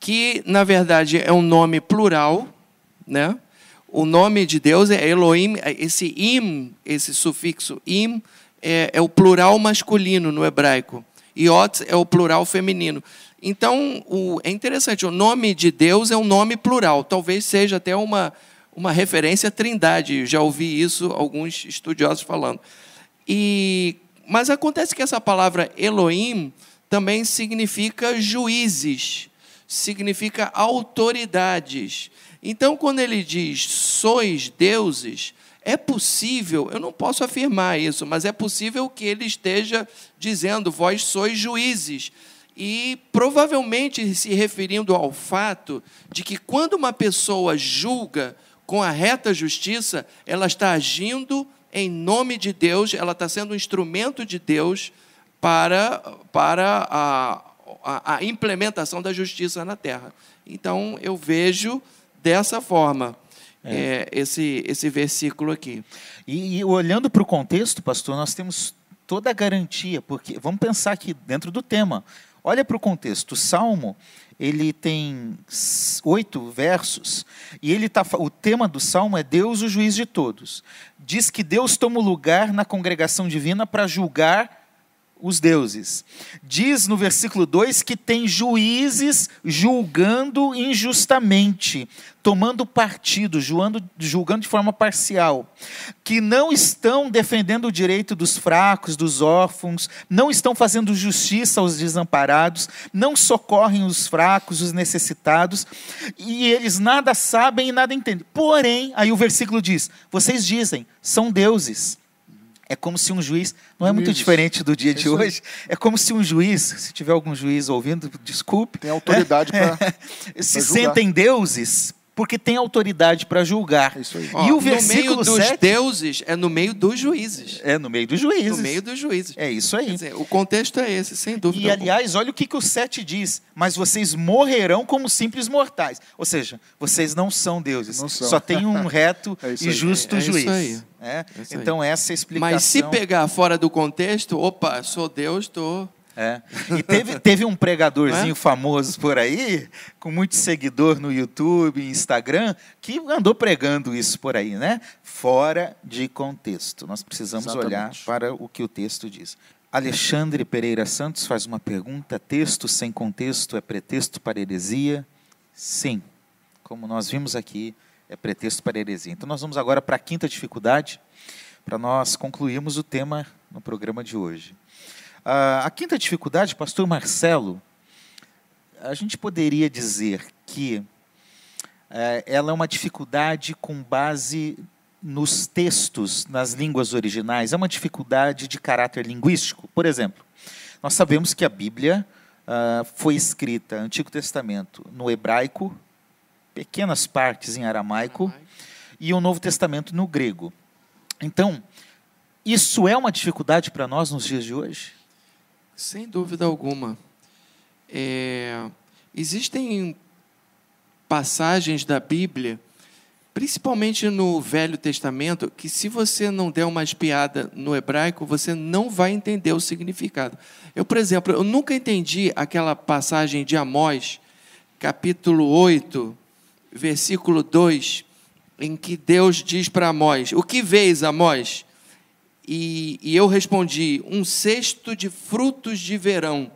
que na verdade é um nome plural, né? O nome de Deus é Elohim, esse im, esse sufixo im, é, é o plural masculino no hebraico. E Ot é o plural feminino. Então, o, é interessante, o nome de Deus é um nome plural. Talvez seja até uma, uma referência à trindade. Já ouvi isso alguns estudiosos falando. E, mas acontece que essa palavra Elohim também significa juízes, significa autoridades. Então, quando ele diz sois deuses, é possível, eu não posso afirmar isso, mas é possível que ele esteja dizendo: vós sois juízes. E provavelmente se referindo ao fato de que quando uma pessoa julga com a reta justiça, ela está agindo em nome de Deus, ela está sendo um instrumento de Deus para, para a, a, a implementação da justiça na terra. Então eu vejo dessa forma é. É, esse, esse versículo aqui. E, e olhando para o contexto, pastor, nós temos toda a garantia, porque vamos pensar aqui dentro do tema. Olha para o contexto. O Salmo ele tem oito versos e ele tá, o tema do Salmo é Deus o juiz de todos. Diz que Deus toma o lugar na congregação divina para julgar os deuses. Diz no versículo 2 que tem juízes julgando injustamente, tomando partido, julgando, julgando de forma parcial, que não estão defendendo o direito dos fracos, dos órfãos, não estão fazendo justiça aos desamparados, não socorrem os fracos, os necessitados, e eles nada sabem e nada entendem. Porém, aí o versículo diz: vocês dizem, são deuses é como se um juiz, não é muito diferente do dia de hoje, é como se um juiz, se tiver algum juiz ouvindo, desculpe. Tem autoridade para. se sentem deuses porque tem autoridade para julgar. É isso aí. Ó, e o versículo no meio dos 7, deuses é no meio dos juízes. É no meio dos juízes. No meio dos juízes. É isso aí. Dizer, o contexto é esse, sem dúvida. E aliás, olha o que, que o 7 diz: "Mas vocês morrerão como simples mortais". Ou seja, vocês não são deuses. Não são. Só tem um reto é e justo é, juiz. Isso é, é? então essa é a explicação. Mas se pegar fora do contexto, opa, sou Deus, estou tô é. E teve, teve um pregadorzinho é? famoso por aí, com muito seguidor no YouTube, Instagram, que andou pregando isso por aí, né? Fora de contexto. Nós precisamos Exatamente. olhar para o que o texto diz. Alexandre Pereira Santos faz uma pergunta: texto sem contexto é pretexto para heresia? Sim. Como nós vimos aqui, é pretexto para heresia. Então nós vamos agora para a quinta dificuldade, para nós concluirmos o tema no programa de hoje. A quinta dificuldade, pastor Marcelo, a gente poderia dizer que uh, ela é uma dificuldade com base nos textos, nas línguas originais, é uma dificuldade de caráter linguístico. Por exemplo, nós sabemos que a Bíblia uh, foi escrita, Antigo Testamento, no hebraico, pequenas partes em aramaico, e o Novo Testamento no grego. Então, isso é uma dificuldade para nós nos dias de hoje? Sem dúvida alguma. É, existem passagens da Bíblia, principalmente no Velho Testamento, que se você não der uma espiada no hebraico, você não vai entender o significado. Eu, por exemplo, eu nunca entendi aquela passagem de Amós, capítulo 8, versículo 2, em que Deus diz para Amós: O que vês, Amós? E, e eu respondi: Um cesto de frutos de verão.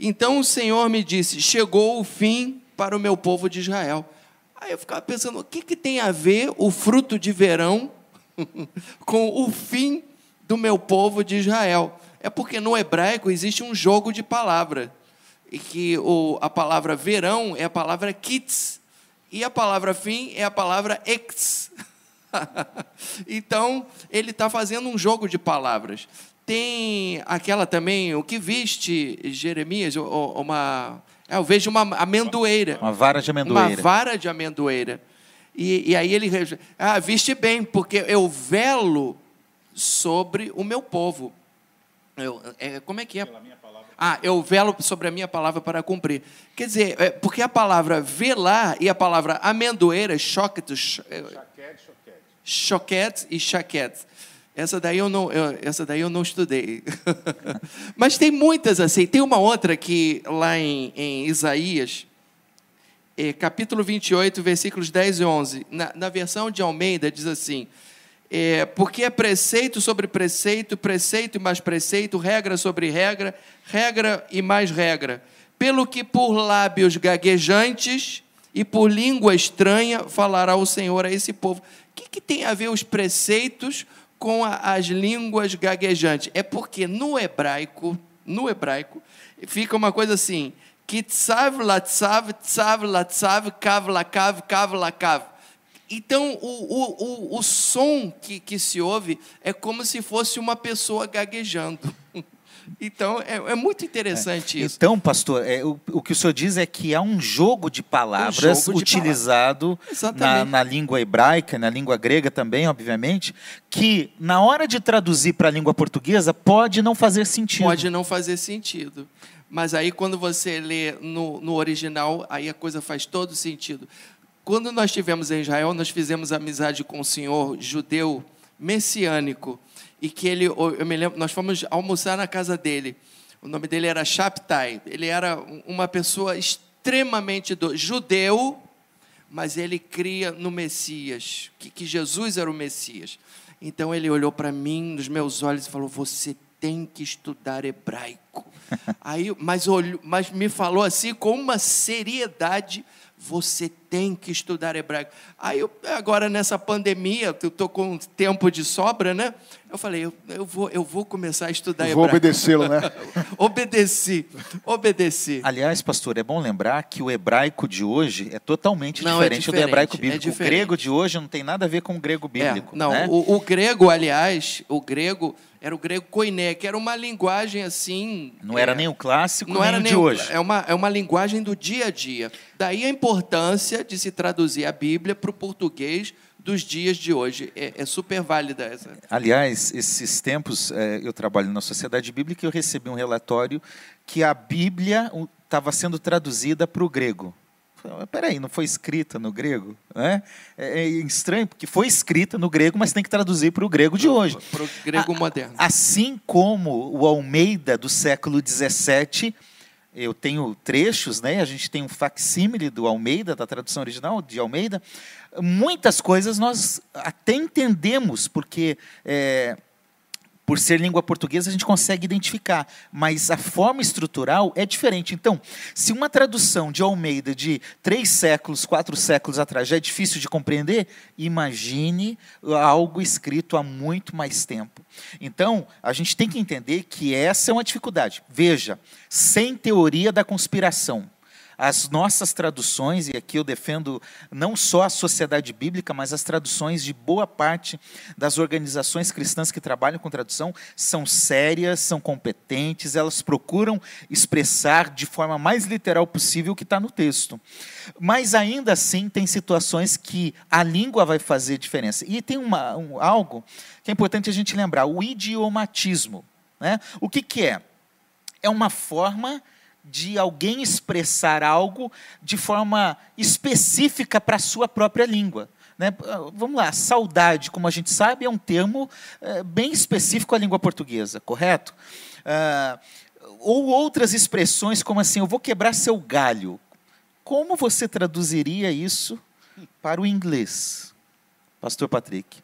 Então o Senhor me disse: Chegou o fim para o meu povo de Israel. Aí eu ficava pensando: o que, que tem a ver o fruto de verão com o fim do meu povo de Israel? É porque no hebraico existe um jogo de palavra. E que o, a palavra verão é a palavra kitz. E a palavra fim é a palavra ex. então, ele está fazendo um jogo de palavras. Tem aquela também, o que viste, Jeremias, uma. É, eu vejo uma amendoeira. Uma vara de amendoeira. Uma vara de amendoeira. E, e aí ele. Ah, viste bem, porque eu velo sobre o meu povo. Eu, é, como é que é? Ah, eu velo sobre a minha palavra para cumprir. Quer dizer, é, porque a palavra velar e a palavra amendoeira, choque, choquete e chaquete. Essa daí eu não, eu, essa daí eu não estudei. Mas tem muitas assim. Tem uma outra que lá em, em Isaías, é, capítulo 28, versículos 10 e 11. Na, na versão de Almeida diz assim: é, Porque é preceito sobre preceito, preceito e mais preceito, regra sobre regra, regra e mais regra. Pelo que por lábios gaguejantes e por língua estranha falará o Senhor a esse povo que, que tem a ver os preceitos com a, as línguas gaguejantes? É porque no hebraico, no hebraico, fica uma coisa assim: kitsav, latsav, tsav, latsav, kav, lakav, kav, lakav. Então, o, o, o, o som que, que se ouve é como se fosse uma pessoa gaguejando. Então, é, é muito interessante é. isso. Então, pastor, é, o, o, que o senhor diz é que há um jogo de palavras um jogo utilizado de na, na, língua hebraica, na língua grega também, obviamente, que na hora de traduzir para a língua portuguesa pode não fazer sentido. Pode não fazer sentido. Mas aí, quando você lê no, no original, aí a coisa faz todo sentido. Quando nós estivemos em Israel, nós fizemos amizade com um senhor judeu messiânico e que ele, eu me lembro, nós fomos almoçar na casa dele. O nome dele era Shaptai. Ele era uma pessoa extremamente do, judeu, mas ele cria no Messias, que, que Jesus era o Messias. Então ele olhou para mim nos meus olhos e falou: Você tem que estudar hebraico. Aí, mas, olho, mas me falou assim com uma seriedade você tem que estudar hebraico. Aí, eu, agora nessa pandemia, eu estou com tempo de sobra, né? Eu falei, eu, eu, vou, eu vou começar a estudar eu vou hebraico. obedecê-lo, né? obedeci, obedeci. Aliás, pastor, é bom lembrar que o hebraico de hoje é totalmente Não, é diferente, do diferente, hebraico é bíblico. o diferente. grego de hoje não tem nada a ver com o grego bíblico. É, não, né? o, o grego, aliás, o grego era o grego koiné, que era uma linguagem assim. Não é, era nem o clássico, não nem era o de o- hoje. É uma, é uma linguagem do dia a dia. Daí a importância de se traduzir a Bíblia para o português dos dias de hoje. É, é super válida essa. Aliás, esses tempos eh, eu trabalho na Sociedade Bíblica e eu recebi um relatório que a Bíblia estava sendo traduzida para o grego. Falei, "Mas Peraí, não foi escrita no grego? Né? É, é estranho, porque foi escrita no grego, mas tem que traduzir para o grego de hoje. Para o grego A- moderno. Assim como o Almeida do século XVII, eu tenho trechos, né? A gente tem um facsímile do Almeida, da tradução original de Almeida. Muitas coisas nós até entendemos, porque é, por ser língua portuguesa a gente consegue identificar, mas a forma estrutural é diferente. Então, se uma tradução de Almeida de três séculos, quatro séculos atrás já é difícil de compreender, imagine algo escrito há muito mais tempo. Então, a gente tem que entender que essa é uma dificuldade. Veja, sem teoria da conspiração. As nossas traduções, e aqui eu defendo não só a sociedade bíblica, mas as traduções de boa parte das organizações cristãs que trabalham com tradução, são sérias, são competentes, elas procuram expressar de forma mais literal possível o que está no texto. Mas ainda assim, tem situações que a língua vai fazer diferença. E tem uma, um- algo que é importante a gente lembrar: o idiomatismo. Né? O que, que é? É uma forma de alguém expressar algo de forma específica para a sua própria língua. Né? Vamos lá, saudade, como a gente sabe, é um termo eh, bem específico à língua portuguesa, correto? Ah, ou outras expressões como assim, eu vou quebrar seu galho. Como você traduziria isso para o inglês, Pastor Patrick?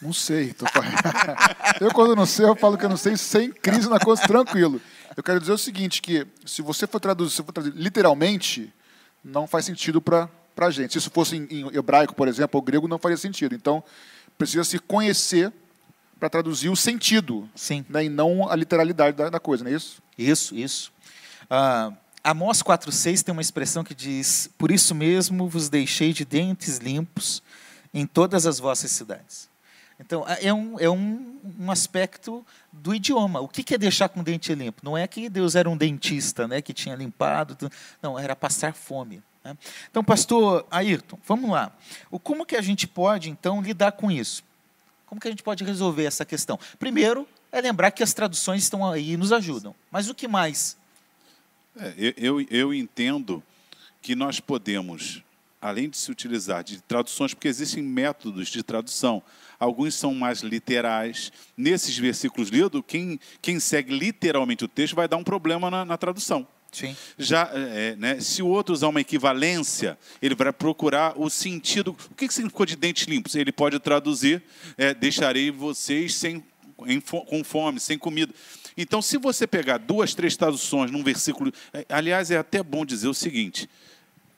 Não sei. Tô... eu, quando não sei, eu falo que eu não sei sem crise na coisa, tranquilo. Eu quero dizer o seguinte, que se você for traduzir, se for traduzir literalmente, não faz sentido para a gente. Se isso fosse em, em hebraico, por exemplo, ou grego, não faria sentido. Então, precisa se conhecer para traduzir o sentido, Sim. né, e não a literalidade da, da coisa, não é isso? Isso, isso. Ah, Amós 4,6 tem uma expressão que diz: Por isso mesmo vos deixei de dentes limpos em todas as vossas cidades. Então, é um, é um, um aspecto do idioma. O que é deixar com o dente limpo? Não é que Deus era um dentista né, que tinha limpado. Não, era passar fome. né? Então, pastor Ayrton, vamos lá. O, como que a gente pode, então, lidar com isso? Como que a gente pode resolver essa questão? Primeiro, é lembrar que as traduções estão aí e nos ajudam. Mas o que mais? É, eu, eu entendo que nós podemos, além de se utilizar de traduções, porque existem métodos de tradução, alguns são mais literais. Nesses versículos lidos, quem, quem segue literalmente o texto vai dar um problema na, na tradução. Sim. Já, é, né, se o outro usar uma equivalência, ele vai procurar o sentido. O que que significou de dentes limpos? Ele pode traduzir: é, deixarei vocês sem, em com fome, sem comida. Então, se você pegar duas, três traduções num versículo. é, Aliás, é até bom dizer o seguinte: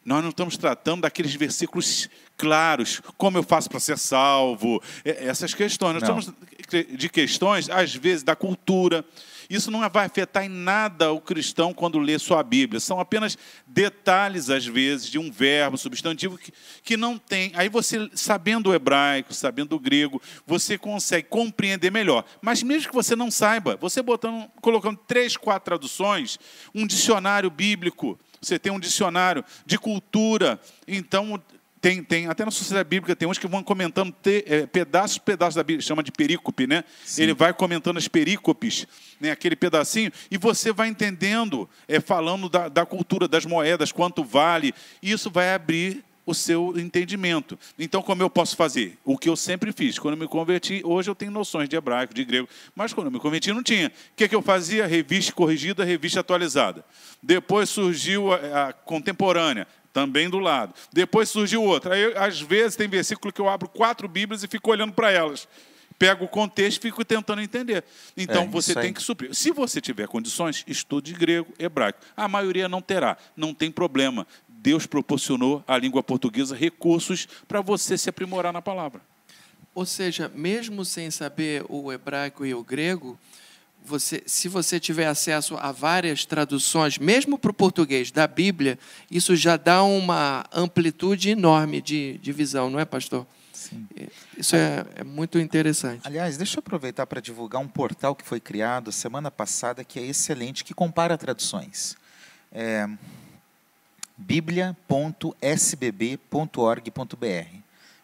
nós não estamos tratando daqueles versículos claros, como eu faço para ser salvo, é, essas questões. Nós Não. estamos de questões, às vezes, da cultura. Isso não vai afetar em nada o cristão quando lê sua Bíblia. São apenas detalhes, às vezes, de um verbo, substantivo, que, que não tem. Aí você, sabendo o hebraico, sabendo o grego, você consegue compreender melhor. Mas mesmo que você não saiba, você botando, colocando três, quatro traduções, um dicionário bíblico, você tem um dicionário de cultura, então tem, tem, até na sociedade bíblica tem uns que vão comentando te, é, pedaços, pedaços da Bíblia, chama de perícope, né? Ele vai comentando as perícopes, né? aquele pedacinho, e você vai entendendo, é, falando da, da cultura, das moedas, quanto vale, e isso vai abrir o seu entendimento. Então, como eu posso fazer? O que eu sempre fiz. Quando eu me converti, hoje eu tenho noções de hebraico, de grego, mas quando eu me converti não tinha. O que, que eu fazia? Revista corrigida, revista atualizada. Depois surgiu a, a contemporânea, também do lado. Depois surgiu outra. Aí, às vezes, tem versículo que eu abro quatro Bíblias e fico olhando para elas. pego o contexto e fico tentando entender. Então É, você tem que suprir. Se você tiver condições, estude grego, hebraico. A maioria não terá, não tem problema. Deus proporcionou à língua portuguesa recursos para você se aprimorar na palavra. Ou seja, mesmo sem saber o hebraico e o grego, você, se você tiver acesso a várias traduções, mesmo para o português da Bíblia, isso já dá uma amplitude enorme de, de visão, não é, pastor? Sim. Isso é, é muito interessante. Aliás, deixa eu aproveitar para divulgar um portal que foi criado semana passada que é excelente, que compara traduções. É biblia.sbb.org.br.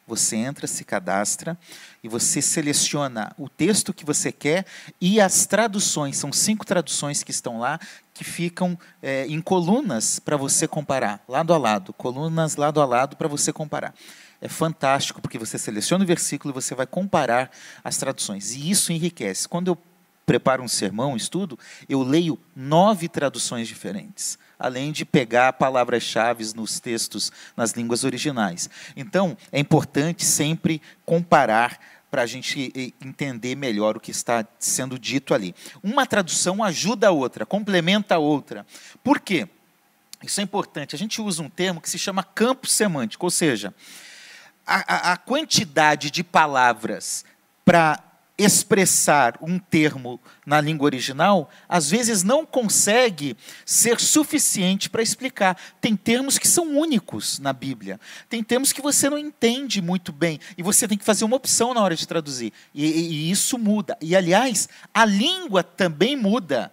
Você entra, se cadastra e você seleciona o texto que você quer e as traduções. São cinco traduções que estão lá, que ficam é, em colunas para você comparar, lado a lado, colunas lado a lado para você comparar. É fantástico, porque você seleciona o versículo e você vai comparar as traduções. E isso enriquece. Quando eu preparo um sermão, um estudo, eu leio nove traduções diferentes, além de pegar palavras-chave nos textos, nas línguas originais. Então, é importante sempre comparar para a gente entender melhor o que está sendo dito ali. Uma tradução ajuda a outra, complementa a outra. Por quê? Isso é importante. A gente usa um termo que se chama campo semântico, ou seja, a, a- a quantidade de palavras para expressar um termo na língua original, às vezes não consegue ser suficiente para explicar. Tem termos que são únicos na Bíblia. Tem termos que você não entende muito bem e você tem que fazer uma opção na hora de traduzir. E, e- e isso muda. E aliás, a língua também muda.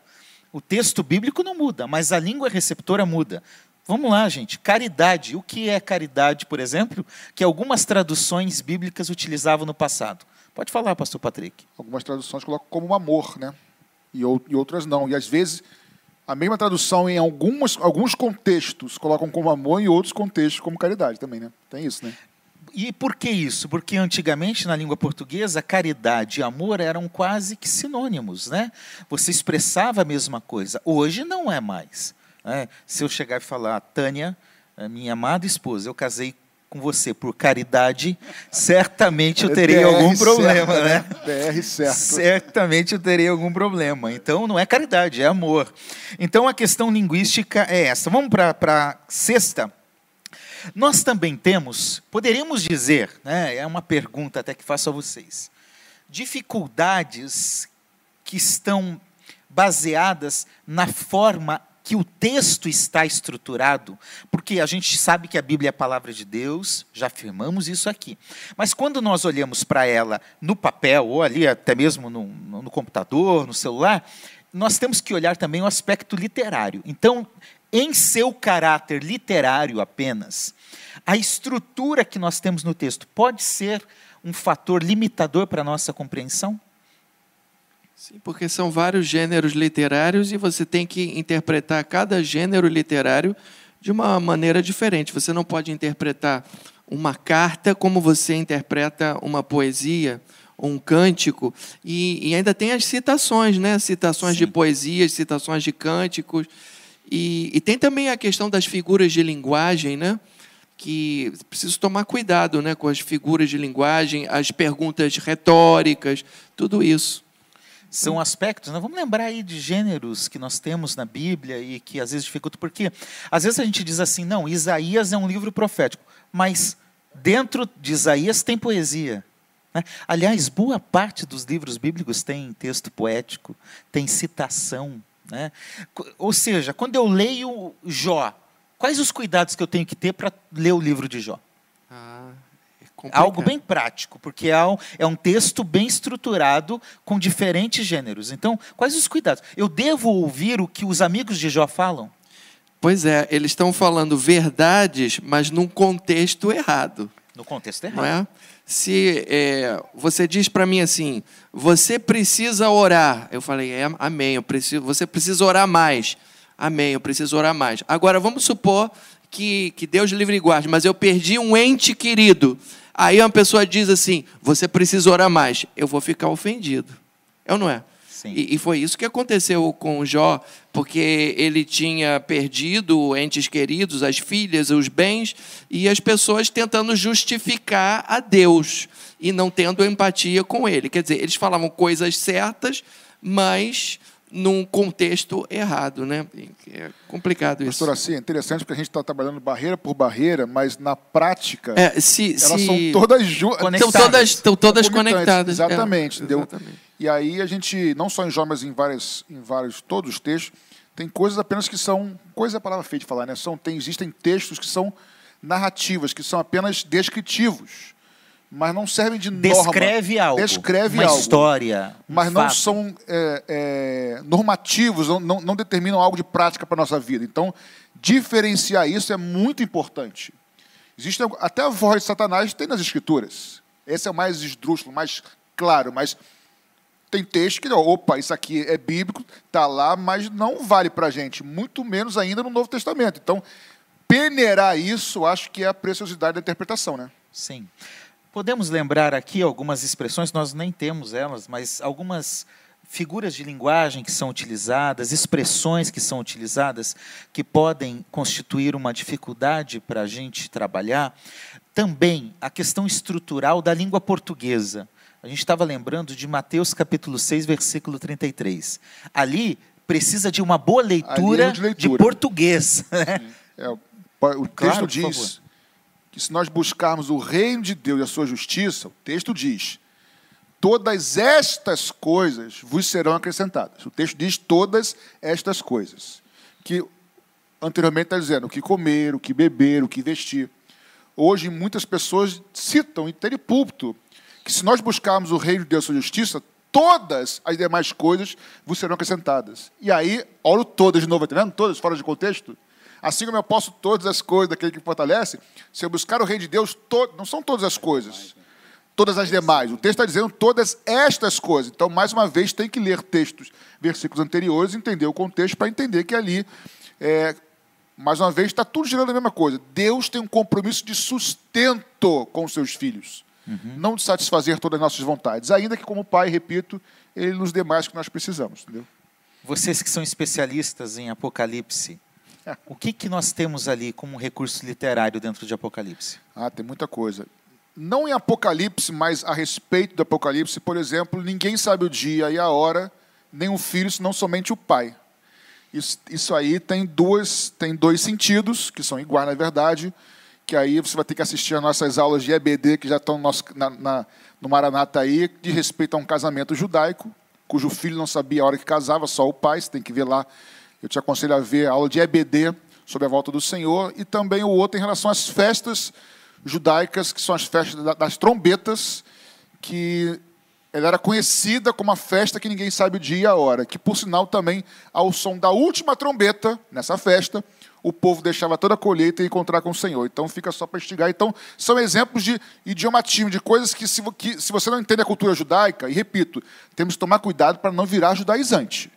O texto bíblico não muda, mas a língua receptora muda. Vamos lá, gente. Caridade. O que é caridade, por exemplo, que algumas traduções bíblicas utilizavam no passado? Pode falar, pastor Patrick. Algumas traduções colocam como amor, né? E, ou- e outras não. E às vezes a mesma tradução em algumas, alguns contextos colocam como amor e em outros contextos como caridade também, né? Tem isso, né? E por que isso? Porque antigamente na língua portuguesa, caridade e amor eram quase que sinônimos, né? Você expressava a mesma coisa. Hoje não é mais. né? Se eu chegar e falar, Tânia, eh, minha amada esposa, eu casei com você por caridade, certamente eu terei É algum BR problema, certo, né? BR certo. Certamente eu terei algum problema. Então, não é caridade, é amor. Então, a questão linguística é essa. Vamos para a sexta. Nós também temos, poderíamos dizer, né, é uma pergunta até que faço a vocês, dificuldades que estão baseadas na forma que o texto está estruturado, porque a gente sabe que a Bíblia é a palavra de Deus, já afirmamos isso aqui. Mas quando nós olhamos para ela no papel, ou ali até mesmo no, no- computador, no celular, nós temos que olhar também o aspecto literário. Então, em seu caráter literário apenas, a estrutura que nós temos no texto pode ser um fator limitador para a nossa compreensão? Sim, porque são vários gêneros literários e você tem que interpretar cada gênero literário de uma maneira diferente. Você não pode interpretar uma carta como você interpreta uma poesia ou um cântico. E, e ainda tem as citações, né? Citações de Sim. poesias, citações de cânticos. E, e tem também a questão das figuras de linguagem, né? que preciso tomar cuidado né, com as figuras de linguagem, as perguntas retóricas, tudo isso. São aspectos, né? vamos lembrar aí de gêneros que nós temos na Bíblia e que às vezes dificultam, porque às vezes a gente diz assim, não, Isaías é um livro profético, mas dentro de Isaías tem poesia. né? Aliás, boa parte dos livros bíblicos tem texto poético, tem citação. Né? Ou seja, quando eu leio Jó, quais os cuidados que eu tenho que ter para ler o livro de Jó? Ah, complicado. Algo bem prático, porque é um, é um texto bem estruturado com diferentes gêneros. Então, quais os cuidados? Eu devo ouvir o que os amigos de Jó falam? Pois é, eles estão falando verdades, mas num contexto errado, No contexto não errado. é? Se é, você diz para mim assim, você precisa orar, eu falei, é, amém, eu preciso, você precisa orar mais, amém, eu preciso orar mais. Agora, vamos supor que, que Deus livre e guarde, mas eu perdi um ente querido. Aí uma pessoa diz assim, você precisa orar mais, eu vou ficar ofendido. É ou não é? E, e, foi isso que aconteceu com Jó, porque ele tinha perdido entes queridos, as filhas, os bens, e as pessoas tentando justificar a Deus e não tendo empatia com ele. Quer dizer, eles falavam coisas certas, mas num contexto errado, né? É complicado isso. Pastor, assim, é interessante porque a gente está trabalhando barreira por barreira, mas na prática é, se, elas se... são todas juntas. Estão todas, estão todas conectadas. Exatamente, é, entendeu? Exatamente. E aí a gente, não só em Jó, mas em vários, em vários, todos os textos, tem coisas apenas que são, coisa é a palavra feia de falar, né? São, tem, existem textos que são narrativas, que são apenas descritivos mas não servem de norma. Descreve algo. Descreve uma algo. história. Mas não são é, é, normativos, não, não, não, determinam algo de prática para a nossa vida. Então, diferenciar isso é muito importante. Existe até a voz de Satanás tem nas Escrituras. Esse é o mais esdrúxulo, mais claro, mas tem texto que, opa, isso aqui é bíblico, está lá, mas não vale para a gente, muito menos ainda no Novo Testamento. Então, peneirar isso, acho que é a preciosidade da interpretação, né? Sim. Podemos lembrar aqui algumas expressões, nós nem temos elas, mas algumas figuras de linguagem que são utilizadas, expressões que são utilizadas, que podem constituir uma dificuldade para a gente trabalhar. Também a questão estrutural da língua portuguesa. A gente estava lembrando de Mateus capítulo 6, versículo 33. Ali precisa de uma boa leitura, de, leitura. de, português. Né? É, o texto claro, diz que se nós buscarmos o reino de Deus e a sua justiça, o texto diz: todas estas coisas vos serão acrescentadas. O texto diz todas estas coisas. Que anteriormente está dizendo o que comer, o que beber, o que vestir. Hoje muitas pessoas citam em ter púlpito que se nós buscarmos o reino de Deus e a sua justiça, todas as demais coisas vos serão acrescentadas. E aí, olha todas de novo, está vendo? Todas fora de contexto. Assim como eu posso todas as coisas daquele que fortalece, se eu buscar o reino de Deus, to... não são todas as coisas, todas as demais. O texto está dizendo todas estas coisas. Então, mais uma vez, tem que ler textos, versículos anteriores, entender o contexto para entender que ali, é... mais uma vez, está tudo girando a mesma coisa. Deus tem um compromisso de sustento com os seus filhos. Uhum. Não de satisfazer todas as nossas vontades, ainda que, como pai, repito, ele nos dê mais que nós precisamos. Entendeu? Vocês que são especialistas em Apocalipse, o que, que nós temos ali como recurso literário dentro de Apocalipse? Ah, tem muita coisa. Não em Apocalipse, mas a respeito do Apocalipse, por exemplo, ninguém sabe o dia e a hora, nem o filho, senão somente o pai. Isso, isso aí tem, duas, tem dois sentidos, que são iguais na verdade, que aí você vai ter que assistir as nossas aulas de EBD, que já estão no, nosso, na, na, no Maranata aí, de respeito a um casamento judaico, cujo filho não sabia a hora que casava, só o pai, você tem que ver lá eu te aconselho a ver a aula de EBD sobre a volta do Senhor e também o outro em relação às festas judaicas, que são as festas das trombetas, que ela era conhecida como a festa que ninguém sabe o dia e a hora, que por sinal também ao som da última trombeta nessa festa, o povo deixava toda a colheita e encontrar com o Senhor. Então fica só para instigar. Então são exemplos de idiomatismo, de coisas que se, que se você não entende a cultura judaica, e repito, temos que tomar cuidado para não virar judaizante.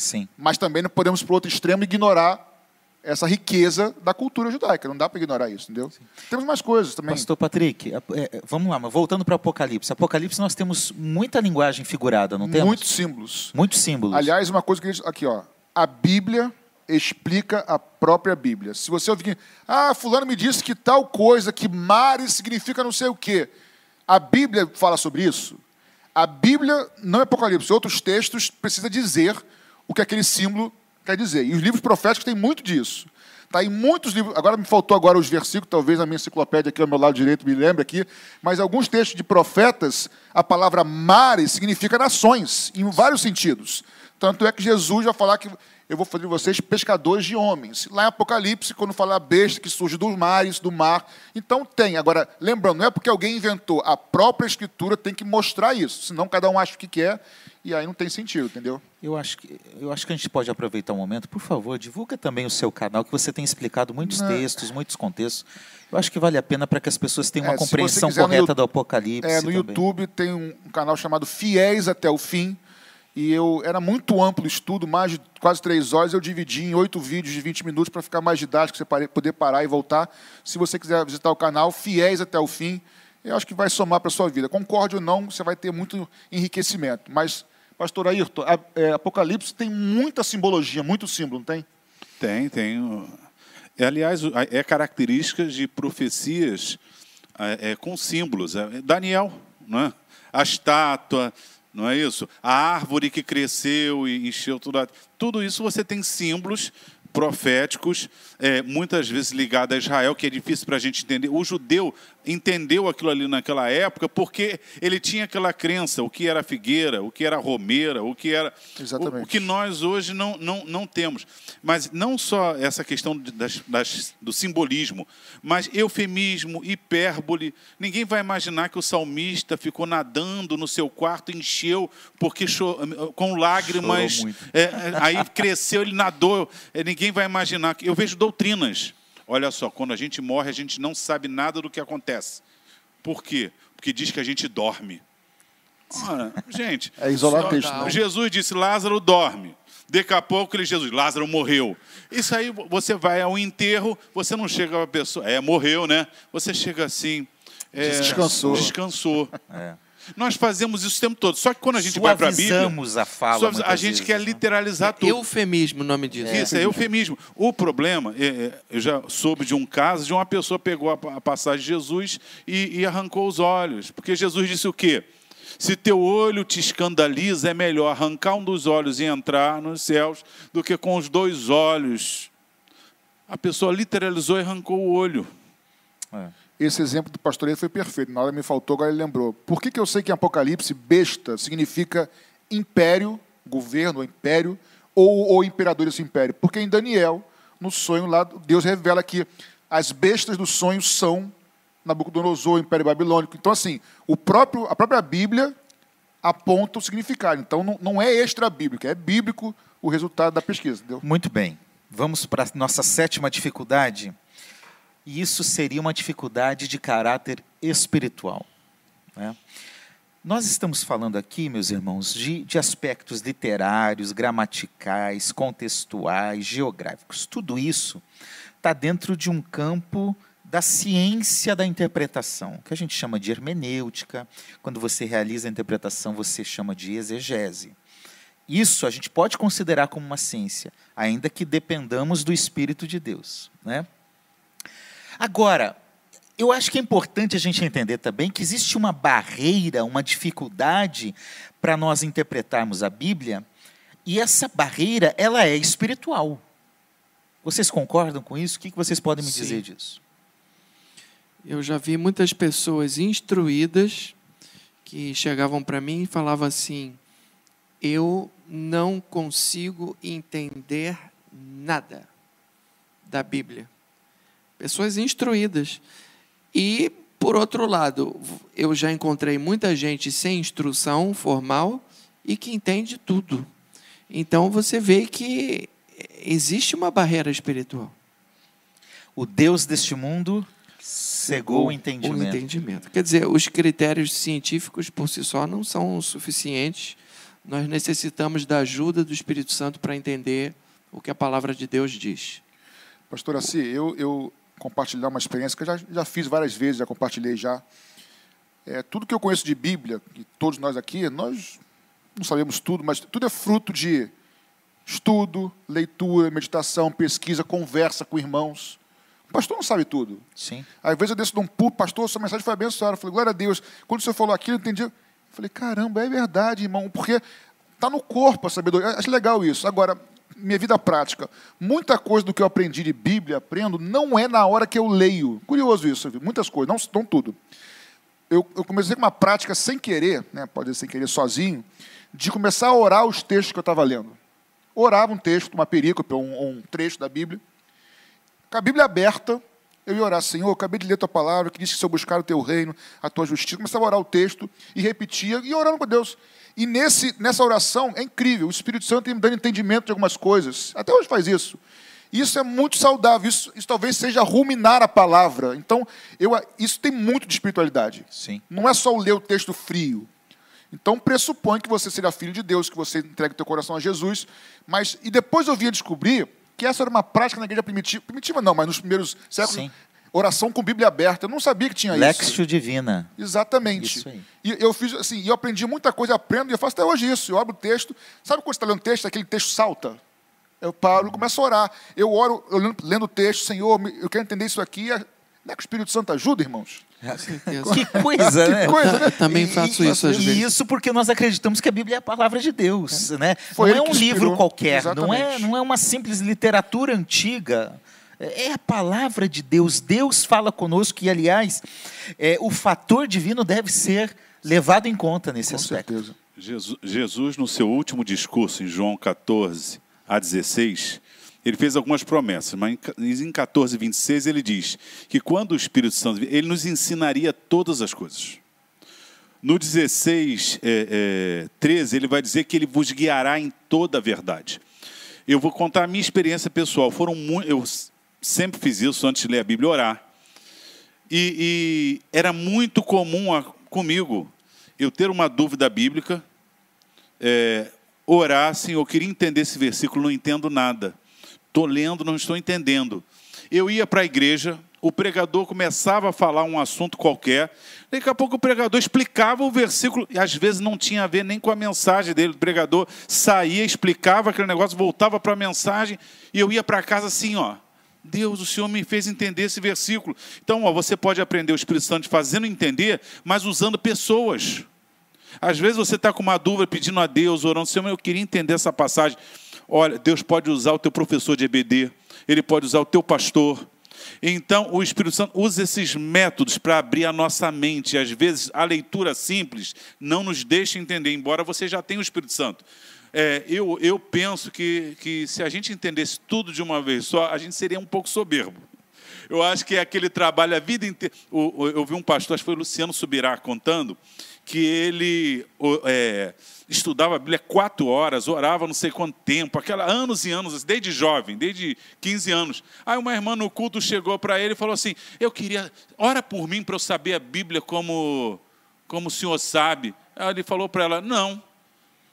Sim. Mas também não podemos, por outro extremo, ignorar essa riqueza da cultura judaica. Não dá para ignorar isso, entendeu? Sim. Temos mais coisas também. Pastor Patrick, é, é, vamos lá, mas voltando para Apocalipse. Apocalipse nós temos muita linguagem figurada, não temos? Muitos símbolos. Muitos símbolos. Aliás, uma coisa que gente, aqui, ó, a Bíblia explica a própria Bíblia. Se você ouvir, ah, fulano me disse que tal coisa, que mares significa não sei o quê. A Bíblia fala sobre isso. A Bíblia, não é Apocalipse, outros textos precisa dizer o que aquele símbolo quer dizer. E os livros proféticos têm muito disso. Tá, em muitos livros, agora me faltou agora os versículos, talvez a minha enciclopédia aqui ao meu lado direito me lembre aqui, mas alguns textos de profetas, a palavra mares significa nações, em vários sentidos. Tanto é que Jesus vai falar que eu vou fazer de vocês pescadores de homens. Lá em Apocalipse, quando fala a besta que surge dos mares, do mar. Então tem. Agora, lembrando, não é porque alguém inventou, a própria escritura tem que mostrar isso. Senão cada um acha o que quer e aí não tem sentido, entendeu? Eu acho que, eu acho que a gente pode aproveitar um momento. Por favor, divulga também o seu canal, que você tem explicado muitos não. textos, muitos contextos. Eu acho que vale a pena para que as pessoas tenham uma é, compreensão correta do Apocalipse. É, no também. YouTube tem um canal chamado Fiéis até o Fim e eu era muito amplo o estudo, mais de quase três horas. Eu dividi em oito vídeos de 20 minutos para ficar mais didático, você poder parar e voltar. Se você quiser visitar o canal, fiéis até o fim, eu acho que vai somar para a sua vida. Concorde ou não, você vai ter muito enriquecimento. Mas Pastor Ayrton, é, Apocalipse tem muita simbologia, muito símbolo, não tem? Tem, tem. É, aliás, é característica de profecias é, é, com símbolos. É, Daniel, não é? a estátua, não é isso? A árvore que cresceu e encheu tudo. Tudo isso você tem símbolos proféticos, é, muitas vezes ligados a Israel, que é difícil para a gente entender. O judeu entendeu aquilo ali naquela época porque ele tinha aquela crença, o que era figueira, o que era romeira, o que era. Exatamente. O, o que nós hoje não, não, não temos. Mas não só essa questão de- das, das- do simbolismo, mas eufemismo, hipérbole. Ninguém vai imaginar que o salmista ficou nadando no seu quarto, encheu, porque com lágrimas. É, é, aí cresceu, ele nadou. É, ninguém vai imaginar. que Eu vejo doutrinas. Olha só, quando a gente morre, a gente não sabe nada do que acontece. Por quê? Porque diz que a gente dorme. Ora, gente, É Só né? Jesus disse: Lázaro dorme. Daqui a pouco ele Jesus, Lázaro morreu. Isso aí você vai ao enterro, você não chega para a pessoa, é, morreu, né? Você chega assim. é, Descansou. Descansou. É. Nós fazemos isso o tempo todo. Só que quando a gente vai para a Bíblia, a fala. a gente vezes, quer né? literalizar tudo. Eufemismo o nome disso. Isso, é eufemismo. O problema, é, é, eu já soube de um caso de uma pessoa pegou a passagem de Jesus e, e arrancou os olhos. Porque Jesus disse o quê? Se teu olho te escandaliza, é melhor arrancar um dos olhos e entrar nos céus do que com os dois olhos. A pessoa literalizou e arrancou o olho. É. Esse exemplo do pastoreio foi perfeito. Na hora me faltou, agora ele lembrou. Por que, que eu sei que Apocalipse, besta significa império, governo, império, ou, ou imperador desse império? Porque em Daniel, no sonho lá, Deus revela que as bestas do sonho são Nabucodonosor, o Império Babilônico. Então, assim, o próprio, a própria Bíblia aponta o significado. Então, não, não é extra-bíblico, é bíblico o resultado da pesquisa. Entendeu? Muito bem. Vamos para a nossa sétima dificuldade. E isso seria uma dificuldade de caráter espiritual. né? Nós estamos falando aqui, meus irmãos, de, de aspectos literários, gramaticais, contextuais, geográficos. Tudo isso está dentro de um campo da ciência da interpretação, que a gente chama de hermenêutica. Quando você realiza a interpretação, você chama de exegese. Isso a gente pode considerar como uma ciência, ainda que dependamos do Espírito de Deus. Né? Agora, eu acho que é importante a gente entender também que existe uma barreira, uma dificuldade para nós interpretarmos a Bíblia, e essa barreira ela é espiritual. Vocês concordam com isso? O que vocês podem me Sim. dizer disso? Eu já vi muitas pessoas instruídas que chegavam para mim e falavam assim: eu não consigo entender nada da Bíblia. Pessoas instruídas. E, por outro lado, eu já encontrei muita gente sem instrução formal e que entende tudo. Então você vê que existe uma barreira espiritual. O Deus deste mundo cegou o entendimento. O entendimento. Quer dizer, os critérios científicos por si só não são suficientes. Nós necessitamos da ajuda do Espírito Santo para entender o que a palavra de Deus diz. Pastor Assi, eu, eu compartilhar uma experiência que eu já, já fiz várias vezes, já compartilhei já. É, tudo que eu conheço de Bíblia, e todos nós aqui, nós não sabemos tudo, mas tudo é fruto de estudo, leitura, meditação, pesquisa, conversa com irmãos. O pastor não sabe tudo. Sim. Às vezes eu desço de um púlpito, pastor, sua mensagem foi abençoada. Eu falei, glória a Deus. Quando o senhor falou aquilo, eu entendi. Eu falei, caramba, é verdade, irmão, porque está no corpo a sabedoria. Eu Acho legal isso. Agora, minha vida prática. Muita coisa do que eu aprendi de Bíblia, aprendo, não é na hora que eu leio. Curioso isso, muitas coisas, não, não tudo. Eu, eu comecei com uma prática sem querer, né, pode ser sem querer, sozinho, de começar a orar os textos que eu estava lendo. Orava um texto, uma perícope, um, um trecho da Bíblia. Com a Bíblia aberta, eu ia orar, Senhor, acabei de ler tua palavra, que diz que se eu buscar o teu reino, a tua justiça, começava a orar o texto e repetia, e orando com Deus. E nesse, nessa oração, é incrível, o Espírito Santo ia me dando entendimento de algumas coisas. Até hoje faz isso. Isso é muito saudável, isso, isso talvez seja ruminar a palavra. Então, eu, isso tem muito de espiritualidade. Sim. Não é só ler o texto frio. Então pressupõe que você seja filho de Deus, que você entregue o teu coração a Jesus. Mas e depois eu vinha descobrir que essa era uma prática na igreja primitiva, primitiva não, mas nos primeiros séculos, Sim. oração com Bíblia aberta. Eu não sabia que tinha isso. Lexio Divina. Exatamente. Isso aí. E eu fiz assim, e eu aprendi muita coisa, aprendo e eu faço até hoje isso. Eu abro o texto. Sabe quando você está lendo texto, aquele texto salta? Eu paro e começo a orar. Eu oro, eu lendo, o texto, Senhor, eu quero entender isso aqui. Não é que o Espírito Santo ajuda, irmãos? certeza. Que coisa, né? Que coisa, né? Também E- faço e- isso às e vezes. isso porque nós acreditamos que a Bíblia é a palavra de Deus, né? Foi não é um que livro inspirou. qualquer, não é, não é uma simples literatura antiga. É a palavra de Deus. Deus fala conosco e, aliás, é, o fator divino deve ser levado em conta nesse Com aspecto. certeza. Jesus, Jesus, no seu último discurso, em João 14 a 16, ele fez algumas promessas, mas em em 14, 26, ele diz que quando o Espírito Santo ele nos ensinaria todas as coisas. No 16, é, é, 13, ele vai dizer que ele vos guiará em toda a verdade. Eu vou contar a minha experiência pessoal. Foram eu sempre fiz isso antes de ler a Bíblia, orar. E, e era muito comum a- comigo eu ter uma dúvida bíblica, é, orar assim, eu queria entender esse versículo, não entendo nada. Estou lendo, não estou entendendo. Eu ia para a igreja, o pregador começava a falar um assunto qualquer, daqui a pouco o pregador explicava o versículo, e às vezes não tinha a ver nem com a mensagem dele. O pregador saía, explicava aquele negócio, voltava para a mensagem, e eu ia para casa assim, ó. Deus, o Senhor me fez entender esse versículo. Então, ó, você pode aprender o Espírito Santo fazendo entender, mas usando pessoas. Às vezes você está com uma dúvida, pedindo a Deus, orando, Senhor, eu queria entender essa passagem. Olha, Deus pode usar o teu professor de EBD, Ele pode usar o teu pastor. Então, o Espírito Santo usa esses métodos para abrir a nossa mente. Às vezes, a leitura simples não nos deixa entender, embora você já tenha o Espírito Santo. É, eu, eu penso que, que se a gente entendesse tudo de uma vez só, a gente seria um pouco soberbo. Eu acho que é aquele trabalho a vida inteira. O- Eu vi um pastor, acho que foi o Luciano Subirá, contando que ele é, estudava a Bíblia quatro horas, orava não sei quanto tempo, aquela, anos e anos, desde jovem, desde 15 anos. Aí uma irmã no culto chegou para ele e falou assim: Eu queria, ora por mim para eu saber a Bíblia como, como o senhor sabe. Aí ele falou para ela: Não,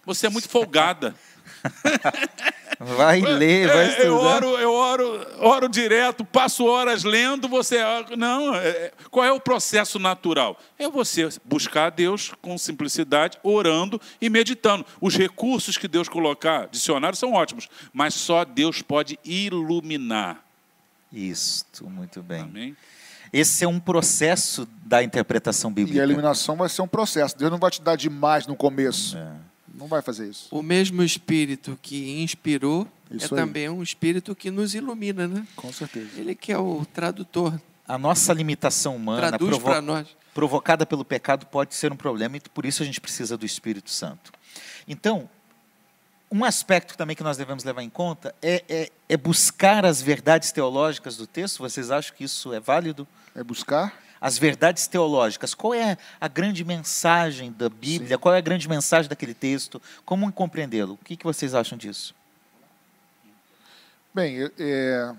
você é muito folgada. Vai ler, vai É, estudar. eu oro, eu oro, oro direto, passo horas lendo, você. Não, é, qual é o processo natural? É você buscar a Deus com simplicidade, orando e meditando. Os recursos que Deus colocar, dicionários, são ótimos, mas só Deus pode iluminar. Isto, muito bem. Amém? Esse é um processo da interpretação E a bíblica. eliminação vai ser um processo. Deus não vai te dar demais no começo. É. Não vai fazer isso. O mesmo Espírito que inspirou Isso é aí. também um Espírito que nos ilumina, né? Com certeza. Ele que é o tradutor, A nossa limitação humana, traduz provo- nós. provocada pelo pecado, pode ser um problema e por isso a gente precisa do Espírito Santo. Então, um aspecto também que nós devemos levar em conta é, é- é buscar as verdades teológicas do texto. Vocês acham que isso é válido? É buscar. As verdades teológicas. Qual é a grande mensagem da Bíblia? Qual é a grande mensagem daquele texto? Como compreendê-lo? O que, que vocês acham disso? Bem, é- é...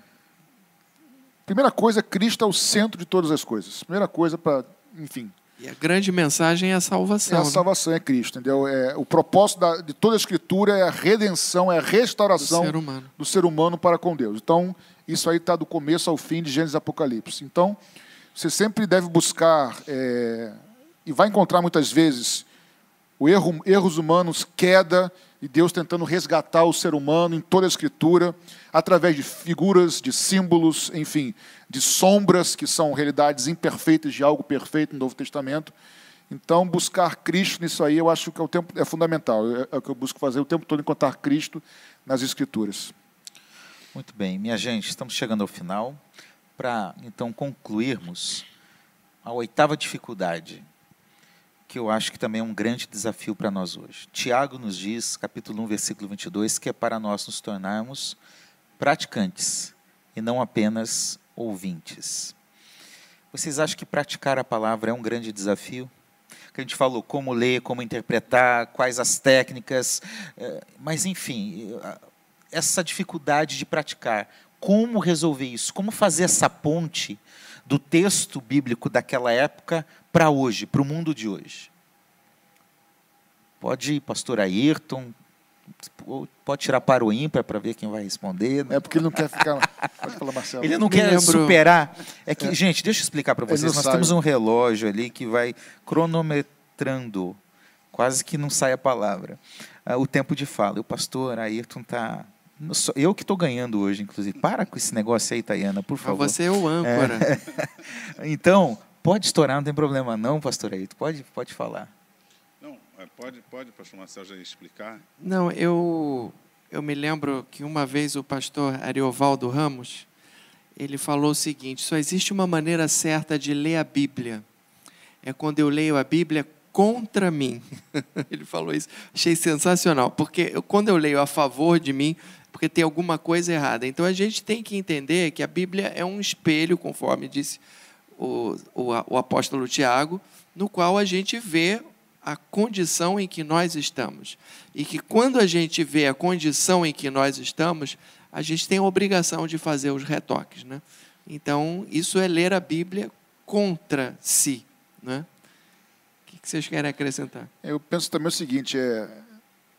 primeira coisa, Cristo é o centro de todas as coisas. Primeira coisa para, enfim, E a grande mensagem é a é salvação. a né? salvação, é Cristo, entendeu? É, o propósito da- de toda a Escritura é a redenção, é a do restauração ser humano. do ser humano para com Deus. Então, isso aí está do começo ao fim de Gênesis e Apocalipse. Então, você sempre deve buscar, é, e vai encontrar muitas vezes, o erro, erros humanos, queda, e Deus tentando resgatar o ser humano em toda a Escritura, através de figuras, de símbolos, enfim, de sombras, que são realidades imperfeitas de algo perfeito no Novo Testamento. Então, buscar Cristo nisso aí, eu acho que é, o tempo, é fundamental. É, é o que eu busco fazer o tempo todo, encontrar Cristo nas Escrituras. Muito bem, minha gente, estamos chegando ao final. Para então concluirmos, a oitava dificuldade, que eu acho que também é um grande desafio para nós hoje. Tiago nos diz, capítulo 1, versículo 22, que é para nós nos tornarmos praticantes e não apenas ouvintes. Vocês acham que praticar a palavra é um grande desafio? Que a gente falou como ler, como interpretar, quais as técnicas, eh, mas enfim, eh, essa dificuldade de praticar. Como resolver isso? Como fazer essa ponte do texto bíblico daquela época para hoje, para o mundo de hoje? Pode ir, pastor Ayrton, Pode tirar para o ímpar para ver quem vai responder. É porque ele não quer ficar. Pode falar, Marcelo. Ele não Me quer lembro- superar. É que, gente, deixa eu explicar para vocês. Nós sabe. temos um relógio ali que vai cronometrando, quase que não sai a palavra, ah, o tempo de fala. E o pastor Ayrton tá. Eu que estou ganhando hoje, inclusive. Para com esse negócio aí, Tayana, por Mas favor. você é o âncora. Então, pode estourar, não tem problema não, pastor Ayrton. Pode, pode falar. Não, é, pode, pode, pastor Marcelo, já explicar? Não, eu, eu me lembro que uma vez o pastor Ariovaldo Ramos, ele falou o seguinte, só existe uma maneira certa de ler a Bíblia. É quando eu leio a Bíblia contra mim. ele falou isso. Achei sensacional, porque eu- quando eu leio a favor de mim, porque tem alguma coisa errada. Então a gente tem que entender que a Bíblia é um espelho, conforme disse o, o, o apóstolo Tiago, no qual a gente vê a condição em que nós estamos. E que quando a gente vê a condição em que nós estamos, a gente tem a obrigação de fazer os retoques. Né? Então, isso é ler a Bíblia contra si. Né? O que vocês querem acrescentar? Eu penso também o seguinte: é,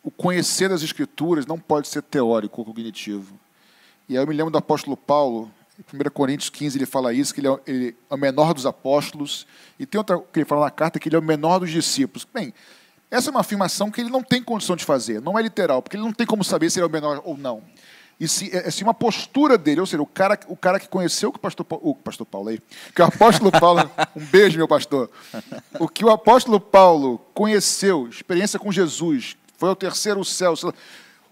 o conhecer das Escrituras não pode ser teórico ou cognitivo. E aí eu me lembro do apóstolo Paulo, em 1 Coríntios 15, ele fala isso, que ele é, ele é o menor dos apóstolos. E tem outra que ele fala na carta, que ele é o menor dos discípulos. Bem, essa é uma afirmação que ele não tem condição de fazer, não é literal, porque ele não tem como saber se ele é o menor ou não. E se, é, é se uma postura dele, ou seja, o cara, o cara que conheceu o que o pastor, o pastor Paulo aí, que o apóstolo Paulo, um beijo, meu pastor, o que o apóstolo Paulo conheceu, experiência com Jesus, foi ao terceiro céu,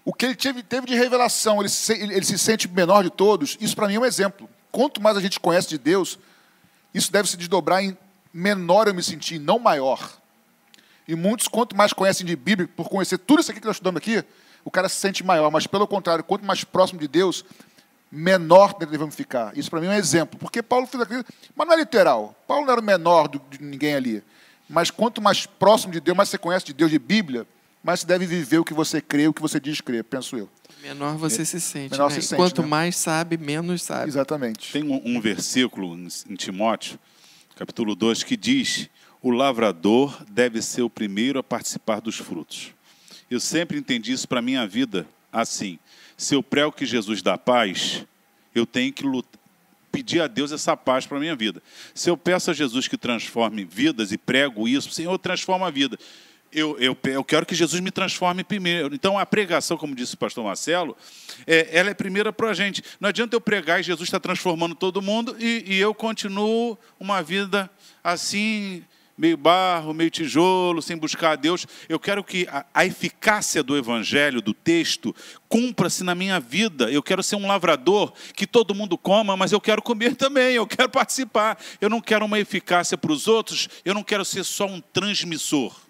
o que ele teve, teve de revelação, ele se, ele se sente menor de todos, isso para mim é um exemplo. Quanto mais a gente conhece de Deus, isso deve se desdobrar em menor eu me sentir, não maior. E muitos, quanto mais conhecem de Bíblia, por conhecer tudo isso aqui que nós estudamos aqui, o cara se sente maior. Mas, pelo contrário, quanto mais próximo de Deus, menor devemos ficar. Isso, para mim, é um exemplo. Porque Paulo fez aquilo, mas não é literal. Paulo não era o menor do- de ninguém ali. Mas quanto mais próximo de Deus, mais você conhece de Deus de Bíblia, você deve viver o que você crê, o que você diz crer, penso eu. Menor você se sente. Menor né? se E sente, Quanto né? mais sabe, menos sabe. Exatamente. Tem um, um versículo em em Timóteo, capítulo 2, que diz: O lavrador deve ser o primeiro a participar dos frutos. Eu sempre entendi isso para a minha vida assim. Se eu prego que Jesus dá paz, eu tenho que lutar, pedir a Deus essa paz para a minha vida. Se eu peço a Jesus que transforme vidas e prego isso, Senhor, transforma a vida. Eu, eu, eu quero que Jesus me transforme primeiro. Então, a pregação, como disse o pastor Marcelo, é, ela é primeira para a gente. Não adianta eu pregar e Jesus está transformando todo mundo e, e eu continuo uma vida assim, meio barro, meio tijolo, sem buscar a Deus. Eu quero que a, a eficácia do evangelho, do texto, cumpra-se na minha vida. Eu quero ser um lavrador que todo mundo coma, mas eu quero comer também, eu quero participar. Eu não quero uma eficácia para os outros, eu não quero ser só um transmissor.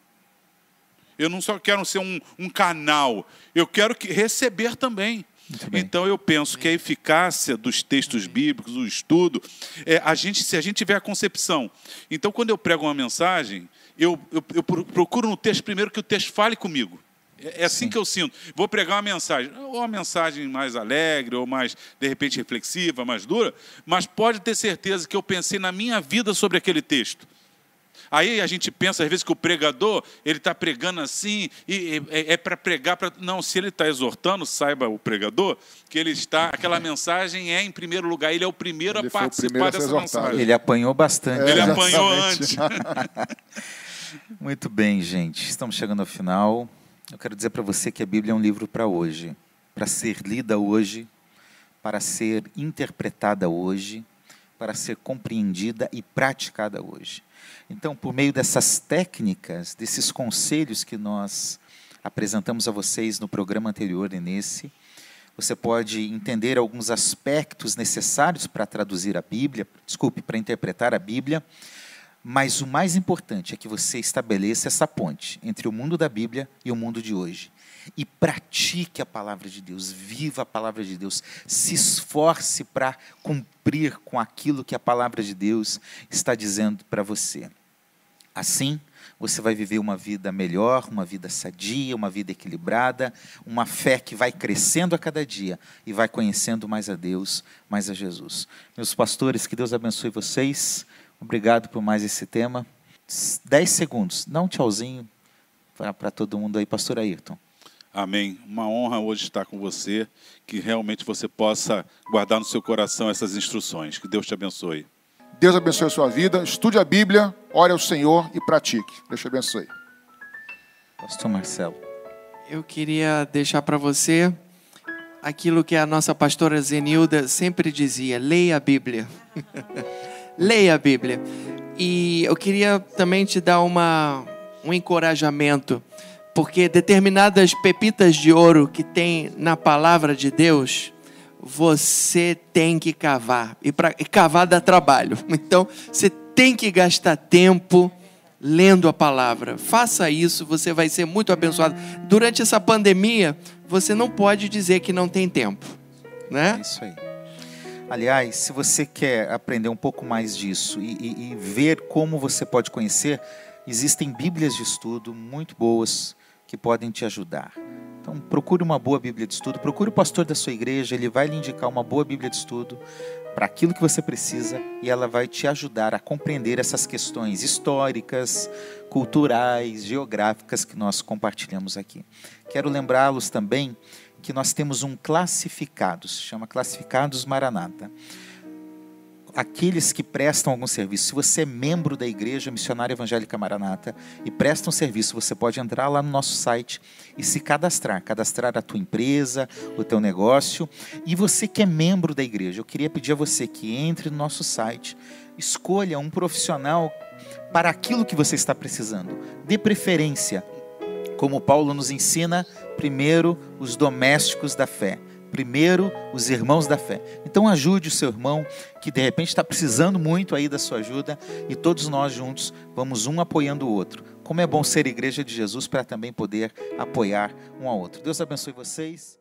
Eu não só quero ser um, um canal, eu quero que, receber também. Então eu penso que a eficácia dos textos bíblicos, o estudo, é, a gente, se a gente tiver a concepção. Então, quando eu prego uma mensagem, eu, eu, eu pro- procuro no texto primeiro que o texto fale comigo. É é assim que eu sinto. Vou pregar uma mensagem, ou uma mensagem mais alegre, ou mais, de repente, reflexiva, mais dura, mas pode ter certeza que eu pensei na minha vida sobre aquele texto. Aí a gente pensa, às vezes, que o pregador, ele está pregando assim, e é, para pregar para. Não, se ele está exortando, saiba o pregador, que ele está. Aquela mensagem é em primeiro lugar, ele é o primeiro Ele a participar primeiro a dessa exortado. mensagem. Ele apanhou bastante. Ele né? apanhou antes. Muito bem, gente. Estamos chegando ao final. Eu quero dizer para você que a Bíblia é um livro para hoje, para ser lida hoje, para ser interpretada hoje, para ser compreendida e praticada hoje. Então, por meio dessas técnicas, desses conselhos que nós apresentamos a vocês no programa anterior e nesse, você pode entender alguns aspectos necessários para traduzir a Bíblia, desculpe, para interpretar a Bíblia, mas o mais importante é que você estabeleça essa ponte entre o mundo da Bíblia e o mundo de hoje. E pratique a palavra de Deus, viva a palavra de Deus, se esforce para cumprir com aquilo que a palavra de Deus está dizendo para você. Assim, você vai viver uma vida melhor, uma vida sadia, uma vida equilibrada, uma fé que vai crescendo a cada dia e vai conhecendo mais a Deus, mais a Jesus. Meus pastores, que Deus abençoe vocês. Obrigado por mais esse tema. Dez segundos, dá um tchauzinho para todo mundo aí, pastor Ayrton. Amém. Uma honra hoje estar com você, que realmente você possa guardar no seu coração essas instruções. Que Deus te abençoe. Deus abençoe a sua vida. Estude a Bíblia, ore ao Senhor e pratique. Deus te abençoe. Pastor Marcelo. Eu queria deixar para você aquilo que a nossa pastora Zenilda sempre dizia: leia a Bíblia. leia a Bíblia. E eu queria também te dar uma, um encorajamento, porque determinadas pepitas de ouro que tem na palavra de Deus, você tem que cavar. E, pra, e cavar dá trabalho. Então, você tem que gastar tempo lendo a palavra. Faça isso, você vai ser muito abençoado. Durante essa pandemia, você não pode dizer que não tem tempo, né? É isso aí. Aliás, se você quer aprender um pouco mais disso e, e, e ver como você pode conhecer, existem Bíblias de estudo muito boas que podem te ajudar. Então, procure uma boa Bíblia de estudo, procure o pastor da sua igreja, ele vai lhe indicar uma boa Bíblia de estudo para aquilo que você precisa e ela vai te ajudar a compreender essas questões históricas, culturais, geográficas que nós compartilhamos aqui. Quero lembrá-los também que nós temos um classificado, se chama Classificados Maranata aqueles que prestam algum serviço. Se você é membro da Igreja Missionária Evangélica Maranata e presta um serviço, você pode entrar lá no nosso site e se cadastrar, cadastrar a tua empresa, o teu negócio. E você que é membro da igreja, eu queria pedir a você que entre no nosso site, escolha um profissional para aquilo que você está precisando. Dê preferência, como Paulo nos ensina, primeiro os domésticos da fé primeiro os irmãos da fé. Então ajude o seu irmão que de repente está precisando muito aí da sua ajuda e todos nós juntos vamos um apoiando o outro. Como é bom ser igreja de Jesus para também poder apoiar um ao outro. Deus abençoe vocês.